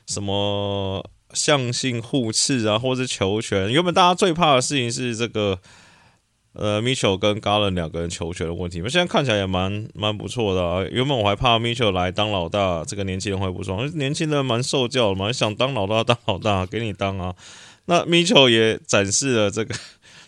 什么向性互斥啊，或者是球权。原本大家最怕的事情是这个呃，Mitchell 跟 Garland 两个人球权的问题。那现在看起来也蛮蛮不错的啊。原本我还怕 Mitchell 来当老大，这个年轻人会不爽。年轻人蛮受教的嘛，想当老大当老大，给你当啊。那 Mitchell 也展示了这个。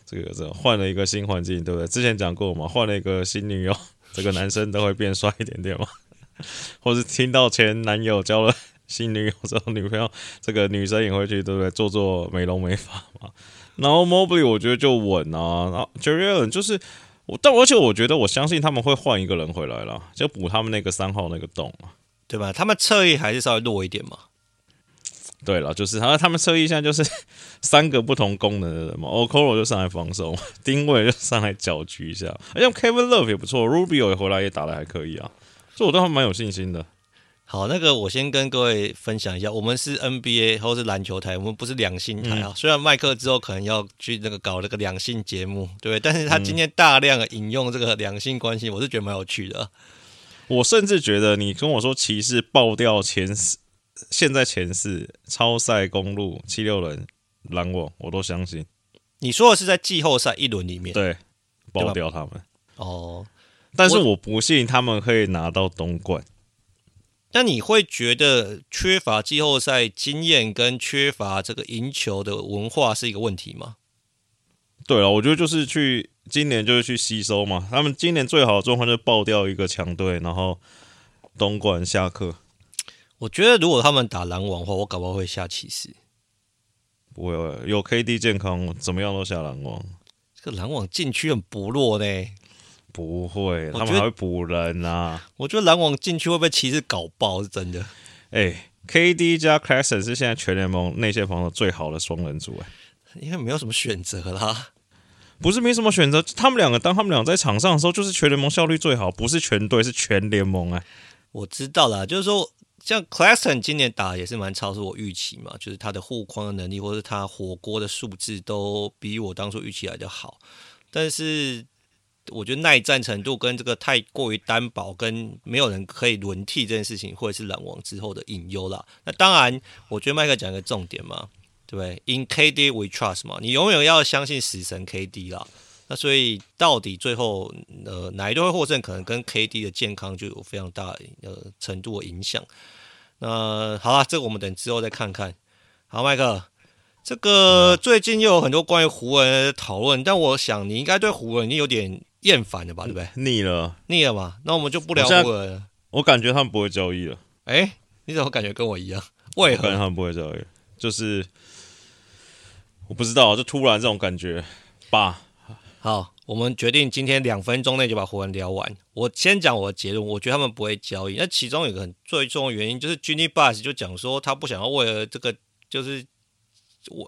这个这换了一个新环境，对不对？之前讲过嘛，换了一个新女友，这个男生都会变帅一点点嘛。或是听到前男友交了新女友之后，女朋友这个女生也会去，对不对？做做美容美发嘛。然后 Mobley 我觉得就稳啊，然后 Jarrett Allen 就是我，但而且我觉得我相信他们会换一个人回来了，就补他们那个三号那个洞嘛，对吧？他们侧翼还是稍微弱一点嘛。对了，就是他他们侧翼现在就是 三个不同功能的人嘛，Okoro 就上来防守，丁位 就上来搅局一下，而且 Kevin Love 也不错，Rubio 也回来也打的还可以啊，所以我对他们蛮有信心的。好，那个我先跟各位分享一下，我们是 NBA 或是篮球台，我们不是两性台啊。嗯、虽然麦克之后可能要去那个搞那个两性节目，对，但是他今天大量的引用这个两性关系，我是觉得蛮有趣的。我甚至觉得你跟我说骑士爆掉前四，现在前四超赛公路七六人拦我，我都相信。你说的是在季后赛一轮里面，对，爆掉他们哦。但是我不信他们可以拿到东冠。那你会觉得缺乏季后赛经验跟缺乏这个赢球的文化是一个问题吗？对啊，我觉得就是去今年就是去吸收嘛。他们今年最好的状况就是爆掉一个强队，然后东莞下课。我觉得如果他们打篮网的话，我搞不好会下骑士。不会，有 KD 健康，怎么样都下篮网。这个篮网禁区很薄弱呢。不会，他们还会补人呐、啊。我觉得篮网禁区会被骑士搞爆，是真的。哎、欸，KD 加 Claxton 是现在全联盟内线防守最好的双人组哎，因为没有什么选择啦。不是没什么选择，他们两个当他们俩在场上的时候，就是全联盟效率最好，不是全队，是全联盟哎。我知道啦，就是说像 Claston 今年打也是蛮超出我预期嘛，就是他的护框的能力，或者他火锅的数字都比我当初预期来的好，但是。我觉得耐战程度跟这个太过于单薄，跟没有人可以轮替这件事情，或者是篮网之后的隐忧啦。那当然，我觉得麦克讲一个重点嘛，对不对？In KD we trust 嘛，你永远要相信死神 KD 啦。那所以到底最后呃哪一队会获胜，可能跟 KD 的健康就有非常大呃程度的影响。那好了，这个我们等之后再看看。好，麦克。这个最近又有很多关于湖人的讨论，但我想你应该对湖人已经有点厌烦了吧，对不对？腻了，腻了嘛？那我们就不聊湖人了。我感觉他们不会交易了。哎，你怎么感觉跟我一样？为何？他们不会交易，就是我不知道，就突然这种感觉吧。好，我们决定今天两分钟内就把湖人聊完。我先讲我的结论，我觉得他们不会交易。那其中有一个很最重要的原因，就是 Jimmy Bus 就讲说他不想要为了这个就是。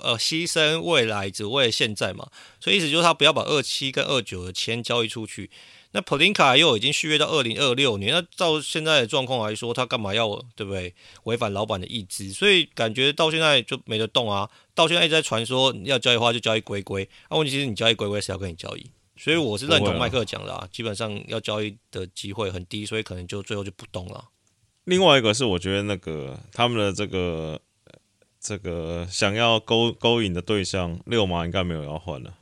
呃，牺牲未来只为了现在嘛，所以意思就是他不要把二七跟二九的签交易出去。那普林卡又已经续约到二零二六年，那照现在的状况来说，他干嘛要对不对？违反老板的意志，所以感觉到现在就没得动啊。到现在一直在传说要交易的话就交易龟龟，那、啊、问题是你交易龟龟谁要跟你交易？所以我是认同麦克讲的啊，基本上要交易的机会很低，所以可能就最后就不动了。另外一个是我觉得那个他们的这个。这个想要勾勾引的对象，六马应该没有要换了。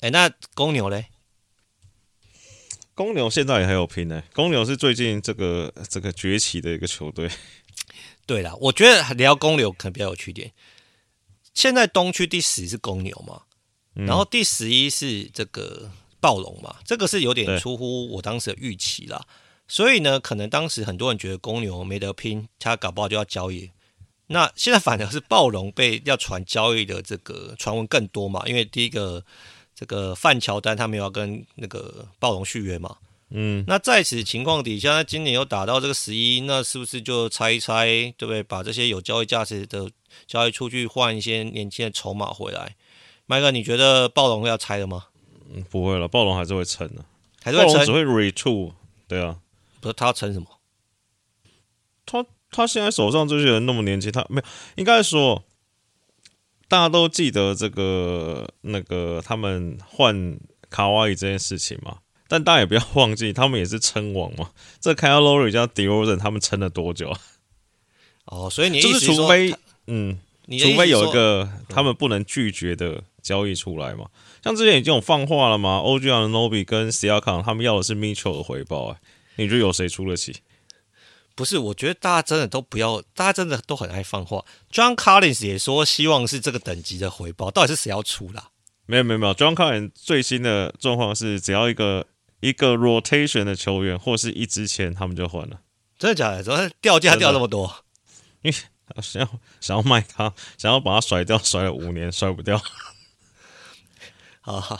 哎，那公牛嘞？公牛现在也还有拼呢。公牛是最近这个这个崛起的一个球队。对啦，我觉得聊公牛可能比较有趣点。现在东区第十是公牛嘛，嗯、然后第十一是这个暴龙嘛，这个是有点出乎我当时的预期啦。所以呢，可能当时很多人觉得公牛没得拼，他搞不好就要交易。那现在反而是暴龙被要传交易的这个传闻更多嘛？因为第一个这个范乔丹他们要跟那个暴龙续约嘛。嗯，那在此情况底下，那今年又打到这个十一，那是不是就猜一猜，对不对？把这些有交易价值的交易出去，换一些年轻的筹码回来。麦克，你觉得暴龙会要拆了吗？嗯，不会了，暴龙还是会撑的，还是会撑，只会 retool。对啊，不是他要撑什么？他。他现在手上这些人那么年轻，他没有，应该说，大家都记得这个那个他们换卡哇伊这件事情嘛。但大家也不要忘记，他们也是称王嘛。这 Kyle Lowry 加 DeRozan 他们撑了多久啊？哦，所以你就是除非嗯，除非有一个他们不能拒绝的交易出来嘛。像之前已经有放话了嘛，OG Anunoby 跟 Siakam 他们要的是 Mitchell 的回报，哎，你觉得有谁出得起？不是，我觉得大家真的都不要，大家真的都很爱放话。John Collins 也说希望是这个等级的回报，到底是谁要出啦？没有没有没有，John Collins 最新的状况是，只要一个一个 rotation 的球员或是一支签，他们就换了。真的假的？怎么掉价掉那么多？因为想要想要卖他，想要把他甩掉，甩了五年甩不掉。好好，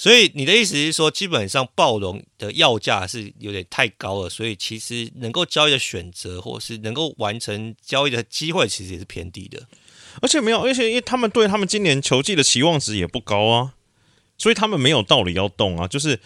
所以你的意思是说，基本上暴龙的要价是有点太高了，所以其实能够交易的选择，或是能够完成交易的机会，其实也是偏低的。而且没有，而且因为他们对他们今年球季的期望值也不高啊，所以他们没有道理要动啊，就是。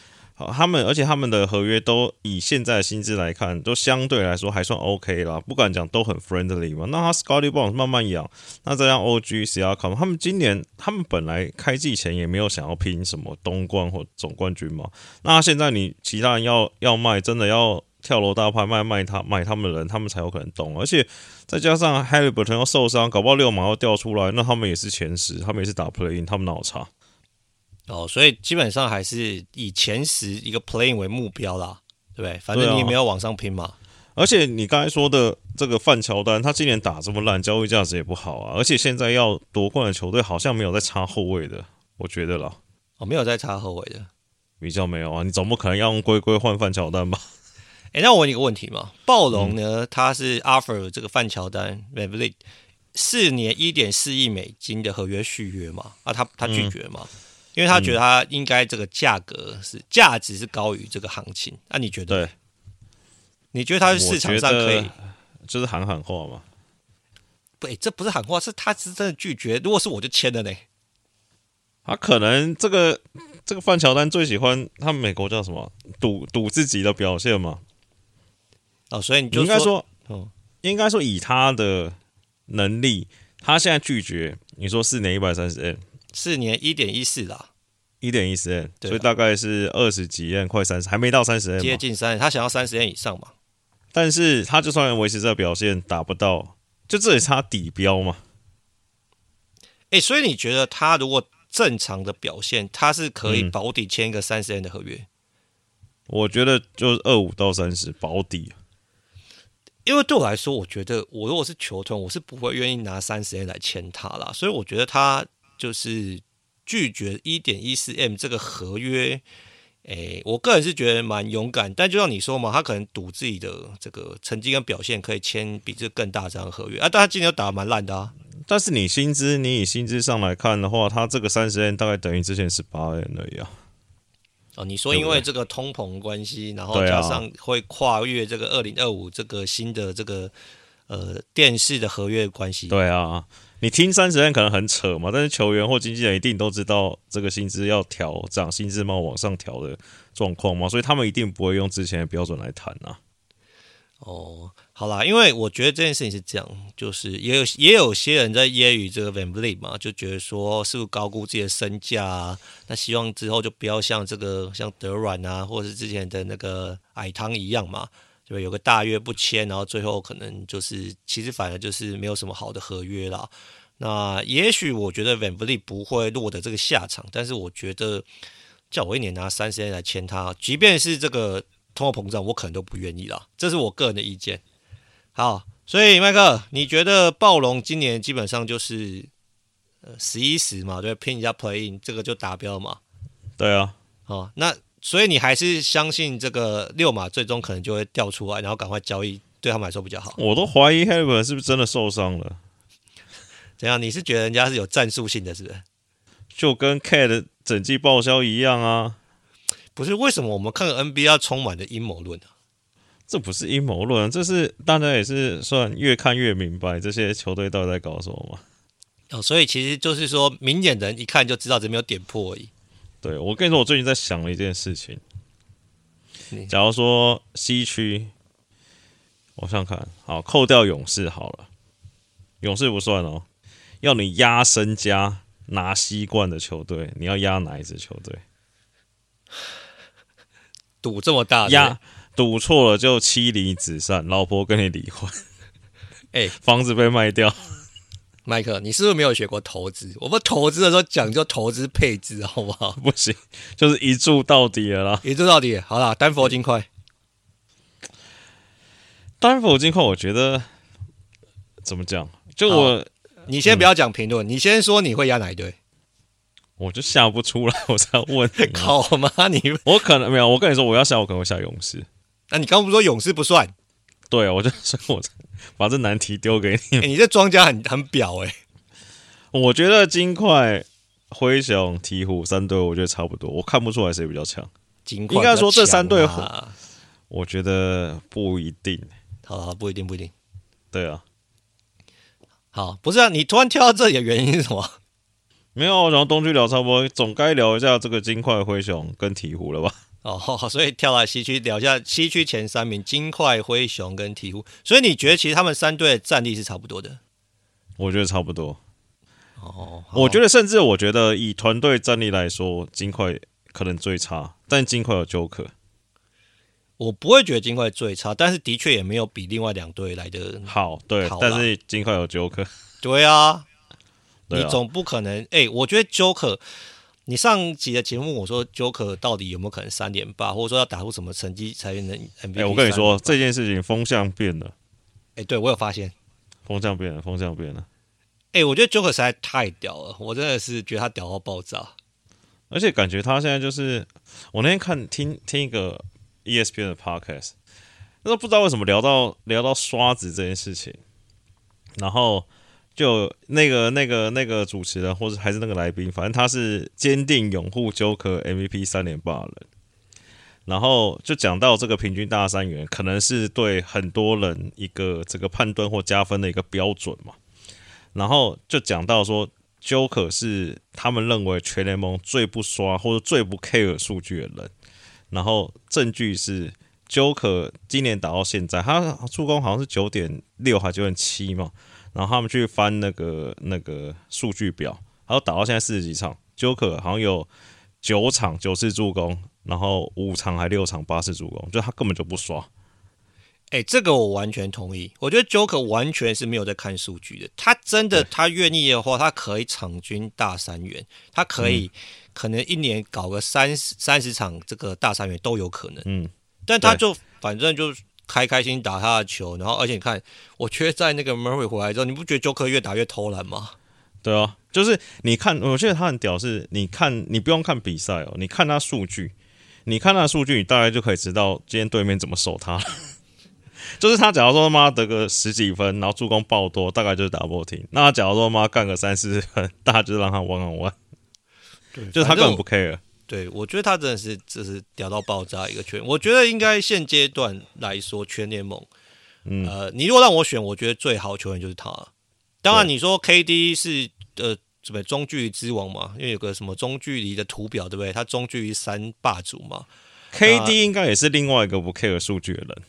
他们，而且他们的合约都以现在的薪资来看，都相对来说还算 OK 啦。不敢讲都很 friendly 嘛。那他 Scotty b o n s 慢慢养，那这样 OG、C、R、COM，他们今年他们本来开季前也没有想要拼什么东冠或总冠军嘛。那现在你其他人要要卖，真的要跳楼大拍卖卖他卖他们的人，他们才有可能动。而且再加上 Harry Burton 要受伤，搞不好六码要掉出来，那他们也是前十，他们也是打 play in，他们哪有差？哦，所以基本上还是以前十一个 playing 为目标啦，对不对？反正你也没有往上拼嘛。啊、而且你刚才说的这个范乔丹，他今年打这么烂，交易价值也不好啊。而且现在要夺冠的球队好像没有在插后卫的，我觉得啦。哦，没有在插后卫的，比较没有啊。你总不可能要用龟龟换范乔丹吧？哎，那我问你个问题嘛，暴龙呢？他、嗯、是 offer 这个范乔丹 VanVleet 四年一点四亿美金的合约续约嘛？啊，他他拒绝嘛？嗯因为他觉得他应该这个价格是价、嗯、值是高于这个行情，那、啊、你觉得？对，你觉得他是市场上可以，就是喊喊话嘛？对，这不是喊话，是他是真的拒绝。如果是我就签了呢。他可能这个这个范乔丹最喜欢他们美国叫什么？赌赌自己的表现嘛？哦，所以你就应该说，哦，应该说以他的能力，他现在拒绝你说四年一百三十 M。四年一点一四啦，一点一四 M，所以大概是二十几 N，快三十，还没到三十 N 接近三十，他想要三十 N 以上嘛？但是他就算维持这个表现，达不到，就这也差底标嘛？哎、欸，所以你觉得他如果正常的表现，他是可以保底签一个三十 N 的合约？我觉得就是二五到三十保底，因为对我来说，我觉得我如果是球团，我是不会愿意拿三十 N 来签他啦，所以我觉得他。就是拒绝一点一四 M 这个合约，诶，我个人是觉得蛮勇敢，但就像你说嘛，他可能赌自己的这个成绩跟表现可以签比这更大张合约啊，但他今年又打得蛮烂的啊。但是你薪资，你以薪资上来看的话，他这个三十 M 大概等于之前十八 M 而已啊。哦，你说因为这个通膨关系，然后加上会跨越这个二零二五这个新的这个呃电视的合约关系，对啊。你听三十 M 可能很扯嘛，但是球员或经纪人一定都知道这个薪资要调涨，薪资嘛往上调的状况嘛，所以他们一定不会用之前的标准来谈啊。哦，好啦，因为我觉得这件事情是这样，就是也有也有些人在揶揄这个 VanVleet 嘛，就觉得说是不是高估自己的身价啊？那希望之后就不要像这个像德软啊，或者是之前的那个矮汤一样嘛。就有个大约不签，然后最后可能就是其实反而就是没有什么好的合约啦。那也许我觉得 VanVleet 不会落得这个下场，但是我觉得叫我一年拿三十 A 来签他，即便是这个通货膨胀，我可能都不愿意啦。这是我个人的意见。好，所以麦克，你觉得暴龙今年基本上就是呃十一十嘛，对，拼一下 Play In，这个就达标嘛？对啊。好，那。所以你还是相信这个六码最终可能就会掉出来，然后赶快交易，对他们来说比较好。我都怀疑 Haliburton 是不是真的受伤了？怎样？你是觉得人家是有战术性的，是不是？就跟 KAT 整季报销一样啊？不是，为什么我们看 NBA 充满了阴谋论啊？这不是阴谋论，这是大家也是算越看越明白这些球队到底在搞什么嘛。哦，所以其实就是说明眼人一看就知道这没有点破而已。对，我跟你说，我最近在想了一件事情。假如说西区，我想想看，好，扣掉勇士好了，勇士不算哦。要你压身家拿西冠的球队，你要压哪一支球队？赌这么大，压赌错了就妻离子散，老婆跟你离婚，哎、欸，房子被卖掉。麦克，你是不是没有学过投资？我们投资的时候讲究投资配置，好不好？不行，就是一注到底了啦。一注到底，好啦，丹佛金块。丹佛金块，我觉得怎么讲？就我，你先不要讲评论，嗯、你先说你会压哪一队？我就下不出来，我才问你。好吗？你我可能没有，我跟你说，我要下，我可能会下勇士。那你刚刚不是说勇士不算？对，我就说我。把这难题丢给你，欸、你这庄家很很表哎、欸。我觉得金块灰熊、鹈鹕三队，我觉得差不多，我看不出来谁比较强。应该说这三队，我觉得不一定。好，好，不一定，不一定。对啊。好，不是啊，你突然跳到这里的原因是什么？没有，然后东区聊差不多，总该聊一下这个金块、灰熊跟鹈鹕了吧？哦，所以跳来西区聊一下西区前三名：金块、灰熊跟鹈鹕。所以你觉得其实他们三队的战力是差不多的？我觉得差不多。哦，我觉得甚至我觉得以团队战力来说，金块可能最差，但金块有 Joker。我不会觉得金块最差，但是的确也没有比另外两队来的好。对，但是金块有 Joker。对啊。你总不可能哎、欸，我觉得 Joker，你上集的节目我说 Joker 到底有没有可能三连霸，或者说要打出什么成绩才能 MVP？哎、欸，我跟你说这件事情风向变了。哎、欸，对我有发现，风向变了，风向变了。哎、欸，我觉得 Joker 实在太屌了，我真的是觉得他屌到爆炸，而且感觉他现在就是我那天看听听一个 ESPN 的 Podcast，那时候不知道为什么聊到聊到刷子这件事情，然后。就那个、那个、那个主持人，或者还是那个来宾，反正他是坚定拥护 Joker MVP 三连霸的人。然后就讲到这个平均大三元，可能是对很多人一个这个判断或加分的一个标准嘛。然后就讲到说，Joker 是他们认为全联盟最不刷或者最不 care 数据的人。然后证据是 Joker 今年打到现在，他助攻好像是九点六还九点七嘛。然后他们去翻那个那个数据表，然后打到现在四十几场，Joker 好像有九场九次助攻，然后五场还六场八次助攻，就他根本就不刷。哎、欸，这个我完全同意。我觉得 Joker 完全是没有在看数据的。他真的，他愿意的话，他可以场均大三元，他可以、嗯、可能一年搞个三十三十场这个大三元都有可能。嗯，但他就反正就。开开心打他的球，然后而且你看，我觉得在那个 Murray 回来之后，你不觉得 Joker 越打越偷懒吗？对啊，就是你看，我觉得他很屌，是你看，你不用看比赛哦，你看他数据，你看他数据，你大概就可以知道今天对面怎么守他。就是他假如说他妈得个十几分，然后助攻爆多，大概就是 double team。那他假如说他妈干个三四十分，大家就是让他玩玩玩。对，就是他根本不 care。对，我觉得他真的是就是屌到爆炸一个圈。我觉得应该现阶段来说，全联盟，嗯、呃，你如果让我选，我觉得最好球员就是他。当然，你说 KD 是呃什么中距离之王嘛？因为有个什么中距离的图表，对不对？他中距离三霸主嘛。KD 应该也是另外一个不 care 数据的人。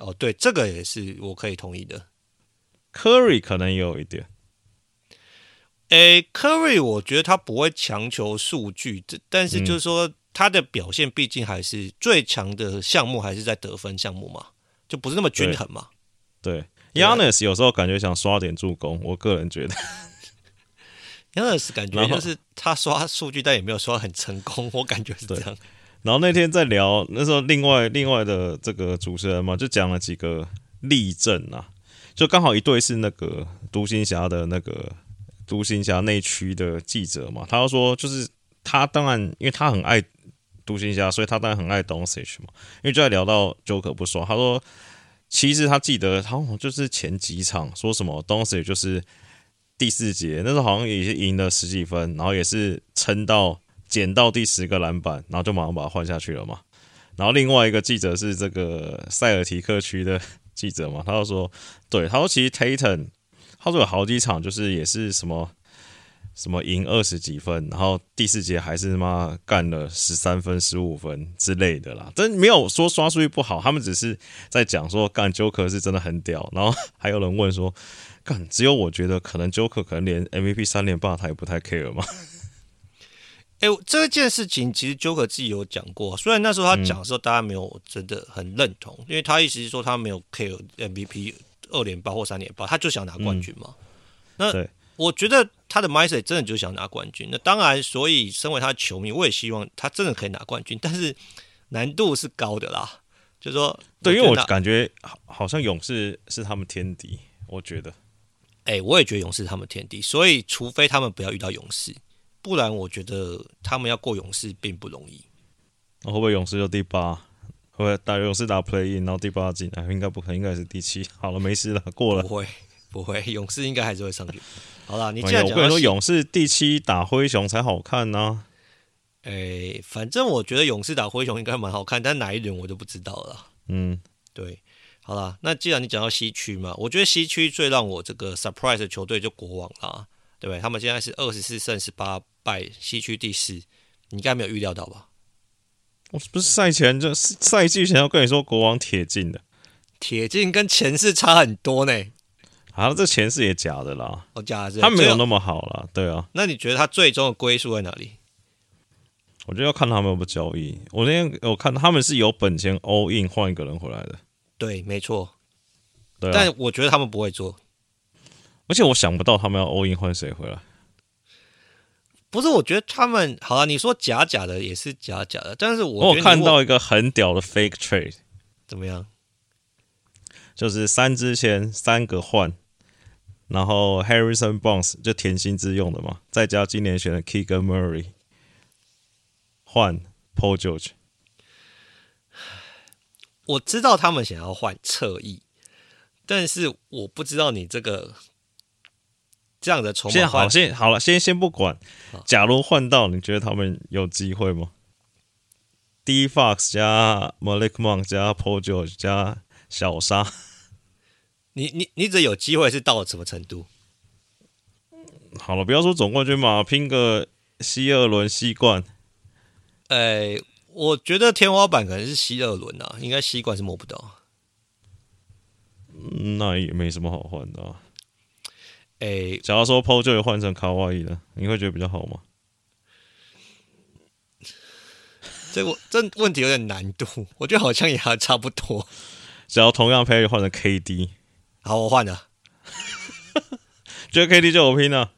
哦，对，这个也是我可以同意的。Curry 可能也有一点。诶，Curry，我觉得他不会强求数据，但是就是说他的表现毕竟还是最强的项目还是在得分项目嘛，就不是那么均衡嘛。对，Giannis 有时候感觉想刷点助攻，我个人觉得 Giannis 感觉就是他刷数据，但也没有刷很成功，我感觉是这样。然后那天在聊，那时候另外另外的这个主持人嘛，就讲了几个例证啊，就刚好一对是那个独行侠的那个。独行侠内区的记者嘛，他就说，就是他当然，因为他很爱独行侠，所以他当然很爱东石嘛。因为就在聊到 Joker 不爽，他说，其实他记得，好像就是前几场说什么东石就是第四节那时候好像也是赢了十几分，然后也是撑到捡到第十个篮板，然后就马上把他换下去了嘛。然后另外一个记者是这个塞尔提克区的 记者嘛，他就说，对，他说其实 Tatum。他说有好几场，就是也是什么什么赢二十几分，然后第四节还是他妈干了十三分、十五分之类的啦。真没有说刷数据不好，他们只是在讲说干 Joker 是真的很屌。然后还有人问说，干只有我觉得可能 Joker 可能连 MVP 三连霸他也不太 care 吗？哎、欸，这件事情其实 Joker 自己有讲过，虽然那时候他讲的时候大家没有真的很认同，嗯、因为他意思是说他没有 care MVP。二连霸或三连霸，他就想拿冠军嘛。嗯、那我觉得他的 mindset 真的就想拿冠军。那当然，所以身为他的球迷，我也希望他真的可以拿冠军，但是难度是高的啦。就是说，对，因为我感觉好像勇士是他们天敌，我觉得。哎、欸，我也觉得勇士是他们天敌，所以除非他们不要遇到勇士，不然我觉得他们要过勇士并不容易。那会不会勇士就第八？会打勇士打 play in，然后第八进，来，应该不可能，应该是第七。好了，没事了，过了。不会，不会，勇士应该还是会上去。好了，你既然讲，我跟你说，勇士第七打灰熊才好看呢、啊。诶、欸，反正我觉得勇士打灰熊应该蛮好看，但哪一轮我就不知道了。嗯，对，好了，那既然你讲到西区嘛，我觉得西区最让我这个 surprise 的球队就国王啦，对不对？他们现在是二十四胜十八败，西区第四，你应该没有预料到吧？我不是赛前就赛季前要跟你说国王铁进的，铁进跟前世差很多呢。好，这前世也假的啦，哦，假的，他没有那么好啦，对啊。那你觉得他最终的归宿在哪里？我觉得要看他们有没有交易。我那天我看他们是有本钱 all in 换一个人回来的。对，没错。对啊，但我觉得他们不会做。而且我想不到他们要 all in 换谁回来。不是，我觉得他们好了。你说假假的也是假假的，但是我我看到一个很屌的 fake trade，怎么样？就是三之前三个换，然后 Harrison Barnes 就甜心之用的嘛，再加今年选的 Keegan Murray。换 Paul George，我知道他们想要换侧翼，但是我不知道你这个这样的筹码。先好，先好了，先先不管。假如换到，你觉得他们有机会吗？D Fox 加 Malik Monk 加 Paul George 加小沙，你你你只有机会是到了什么程度？好了，不要说总冠军嘛，拼个西二轮西冠。哎、欸，我觉得天花板可能是西二轮啊，应该西冠是摸不到。那也没什么好换的、啊。哎、欸，假如说 Paul 就换成卡哇伊的，你会觉得比较好吗？这个这问题有点难度，我觉得好像也还差不多。只要同样配置换成 KD，好，我换了。觉得 KD 就有拼了。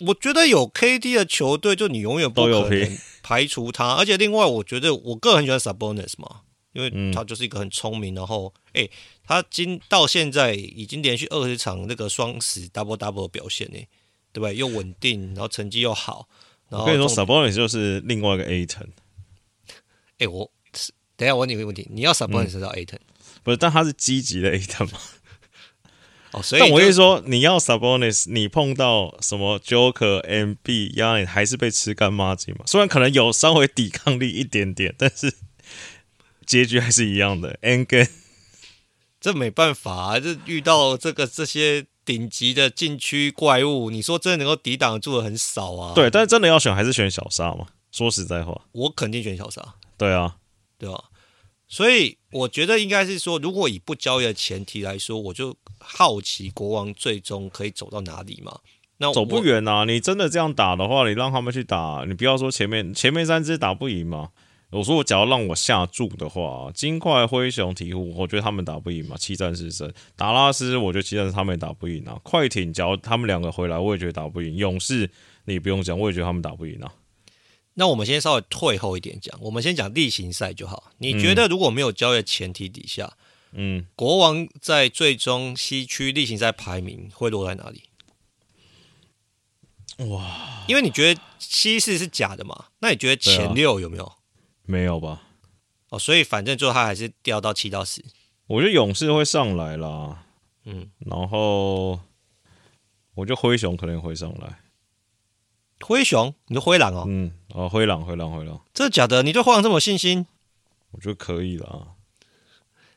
我觉得有 KD 的球队，就你永远不可能排除他。而且另外，我觉得我个人很喜欢 Sabonis 嘛，因为他就是一个很聪明，然后哎、欸，他今到现在已经连续二十场那个双十 double double 的表现呢，对不对？又稳定，然后成绩又好。然后我跟你说，Sabonis 就是另外一个 Ayton。哎、欸，我等一下我问你一个问题，你要道 Ayton？不是，但他是积极的 Ayton 吗？哦，所以但我跟你说，你要 Sabonis，你碰到什么 Joker、MB 压你，还是被吃干抹净嘛？虽然可能有稍微抵抗力一点点，但是结局还是一样的。Endgame，这没办法啊，这遇到这个这些顶级的禁区怪物，你说真的能够抵挡住的很少啊。对，但是真的要选，还是选小沙嘛？说实在话，我肯定选小沙。对啊，对啊。所以我觉得应该是说，如果以不交易的前提来说，我就好奇国王最终可以走到哪里嘛？那走不远啊！你真的这样打的话，你让他们去打，你不要说前面前面三支打不赢嘛。我说我假如让我下注的话，金块、灰熊、鹈鹕，我觉得他们打不赢嘛。七战四胜，达拉斯，我觉得七战四他们也打不赢啊。快艇，假如他们两个回来，我也觉得打不赢。勇士，你不用讲，我也觉得他们打不赢啊。那我们先稍微退后一点讲，我们先讲例行赛就好。你觉得如果没有交易的前提底下，嗯，国王在最终西区例行赛排名会落在哪里？哇，因为你觉得西四是假的嘛？那你觉得前六有没有？啊、没有吧？哦，所以反正最后他还是掉到七到十。我觉得勇士会上来啦，嗯，然后我觉得灰熊可能会上来。灰熊，你说灰狼哦？嗯，哦，灰狼，灰狼，灰狼，这假的？你对灰狼这么有信心？我觉得可以啦。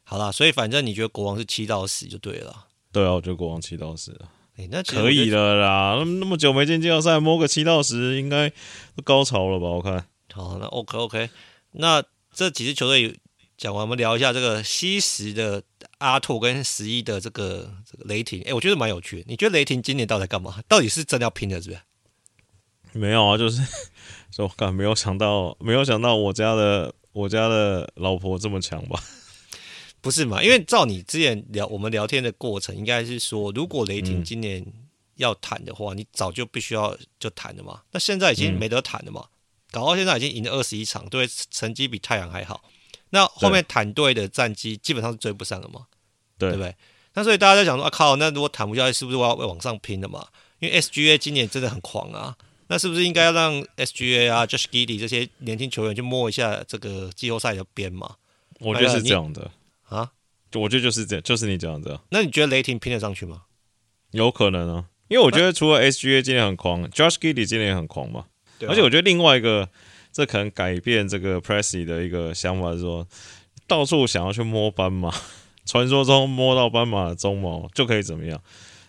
好啦，所以反正你觉得国王是七到十就对了。对啊，我觉得国王七到十啊。哎、欸，那可以了啦。那那么久没进季后赛，摸个七到十，应该都高潮了吧？我看。好，那 OK OK。那这几支球队讲完，我们聊一下这个西十的阿拓跟十一的这个这个雷霆。哎、欸，我觉得蛮有趣的。你觉得雷霆今年到底在干嘛？到底是真的要拼的，是不是？没有啊，就是说，干没有想到，没有想到我家的我家的老婆这么强吧？不是嘛？因为照你之前聊我们聊天的过程，应该是说，如果雷霆今年要谈的话，嗯、你早就必须要就谈了嘛。那现在已经没得谈了嘛？搞到现在已经赢了二十一场，对，成绩比太阳还好。那后面坦队的战绩基本上是追不上了嘛？对，对不对？那所以大家在想说，啊靠，那如果坦不下来，是不是我要往上拼了嘛？因为 SGA 今年真的很狂啊。那是不是应该要让 SGA 啊、Josh Giddey 这些年轻球员去摸一下这个季后赛的边嘛？我觉得是这样的啊，我觉得就是这样，就是你讲的。那你觉得雷霆拼得上去吗？有可能啊，因为我觉得除了 SGA 今年很狂，Josh Giddey 今年也很狂嘛。而且我觉得另外一个，这可能改变这个 Presti 的一个想法是说，到处想要去摸斑马，传说中摸到斑马的鬃毛就可以怎么样？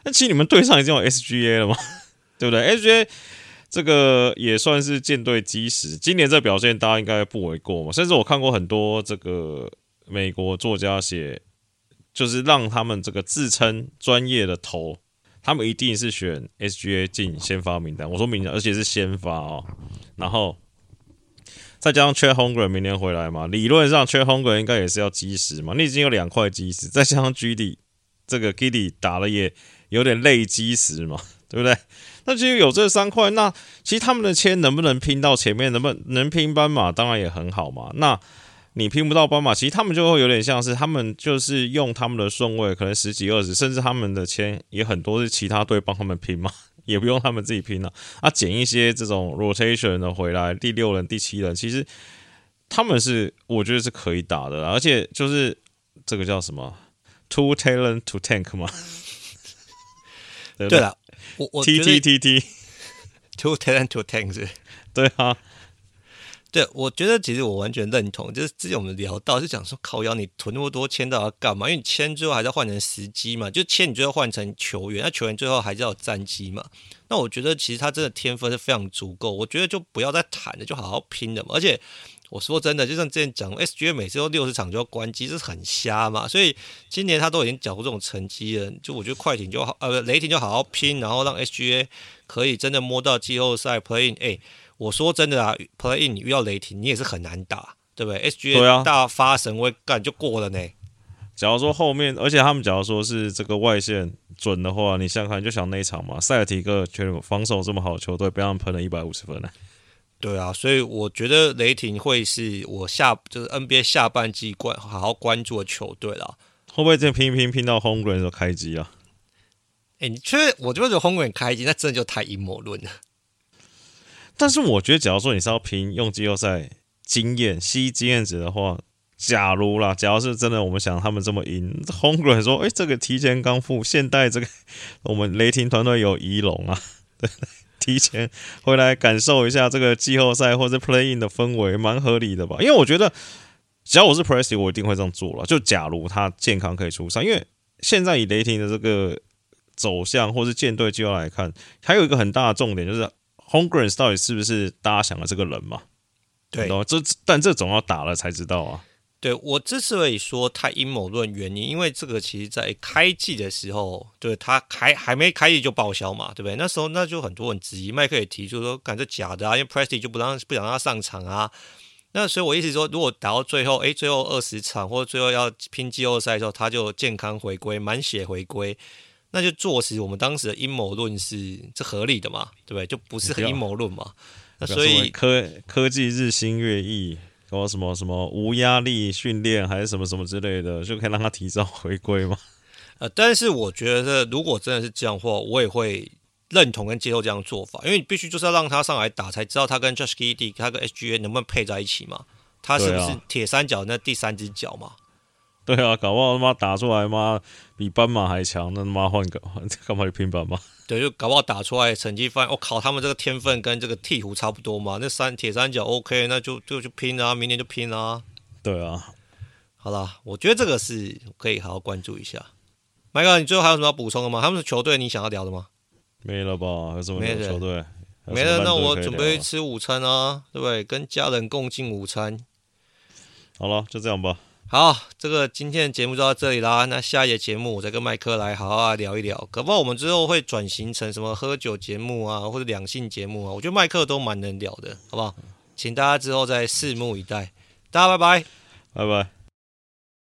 那其实你们队上已经有 SGA 了吗？对不对？SGA 这个也算是舰队基石，今年这表现大家应该不为过嘛。甚至我看过很多这个美国作家写，就是让他们这个自称专业的投。他们一定是选 SGA 进先发名单，我说明的，而且是先发哦。然后再加上 Chet Hunger 明年回来嘛，理论上 Chet Hunger 应该也是要基石嘛。你已经有两块基石，再加上 G D 这个 GD 打了也有点累基石嘛，对不对？那其实有这三块，那其实他们的签能不能拼到前面，能不能能拼斑马，当然也很好嘛。那你拼不到斑马，其实他们就会有点像是他们就是用他们的顺位，可能十几二十，甚至他们的签也很多是其他队帮他们拼嘛，也不用他们自己拼了啊，捡一些这种 rotation 的回来，第六人、第七人，其实他们是我觉得是可以打的，而且就是这个叫什么？Two talent to tank 嘛，对了，我我 T T T T two talent to tank 是，对啊。对，我觉得其实我完全认同，就是之前我们聊到，就讲说靠腰，你囤那么多签到要干嘛？因为你签最后还是要换成时机嘛，就签你最后换成球员，那球员最后还是要有战绩嘛。那我觉得其实他真的天分是非常足够，我觉得就不要再谈了，就好好拼了嘛。而且我说真的，就像之前讲，SGA 每次都六十场就要关机，这是很瞎嘛。所以今年他都已经缴出这种成绩了，就我觉得快艇就好，呃，雷霆就好好拼，然后让 SGA 可以真的摸到季后赛 playing 哎。我说真的啊，Play in 你遇到雷霆，你也是很难打，对不对？SGA 大发神威干就过了呢。假如说后面，而且他们假如说是这个外线准的话，你想想看，就想那一场嘛，塞尔提克全防守这么好的球队，被他们喷了一百五十分呢。对啊，所以我觉得雷霆会是我下就是 NBA 下半季关好好关注的球队了。会不会这样拼一拼拼到 Holmgren 就开机啊？哎，你确实我觉得 Holmgren 开机，那真的就太阴谋论了。但是我觉得，假如说你是要拼用季后赛经验吸经验值的话，假如啦，假如是真的，我们想他们这么赢轰哥说，哎、这个提前刚复现代，这个我们雷霆团队有仪龙啊，对，提前回来感受一下这个季后赛或者 playing 的氛围，蛮合理的吧？因为我觉得，只要我是 Presti，我一定会这样做了。就假如他健康可以出赛，因为现在以雷霆的这个走向或是舰队计划来看，还有一个很大的重点就是。Holmgren 到底是不是大家想的这个人嘛？对，这但这总要打了才知道啊。对，我之所以说太阴谋论原因，因为这个其实在开季的时候，对他还还没开季就报销嘛，对不对？那时候那就很多人质疑，麦克也提出说，感觉假的啊，因为 Presti 就不让不想让他上场啊。那所以我意思说，如果打到最后，诶，最后二十场或者最后要拼季后赛的时候，他就健康回归，满血回归。那就坐实我们当时的阴谋论是这合理的嘛，对不对？就不是很阴谋论嘛。那所以科科技日新月异，搞什么什么无压力训练还是什么什么之类的，就可以让他提早回归嘛。呃，但是我觉得如果真的是这样的话，我也会认同跟接受这样的做法，因为你必须就是要让他上来打，才知道他跟 Josh Giddey 他跟 SGA 能不能配在一起嘛。他是不是铁三角那第三只脚嘛？对啊，搞不好他妈打出来妈比斑马还强，那他妈换个干嘛去拼斑马？对，就搞不好打出来成绩发现，我、哦、靠，他们这个天分跟这个鹈鹕差不多嘛，那三铁三角 OK，那就就就拼啊，明年就拼啊。对啊，好啦，我觉得这个是可以好好关注一下。麦哥，你最后还有什么要补充的吗？他们是球队你想要聊的吗？没了吧？有什么球队？没了，那我准备吃午餐啊，对不对？跟家人共进午餐。好了，就这样吧。好，这个今天的节目就到这里啦。那下一节节目我再跟麦克来好好聊一聊，可不好我们之后会转型成什么喝酒节目啊，或者两性节目啊。我觉得麦克都蛮能聊的，好不好？请大家之后再拭目以待。大家拜拜，拜拜。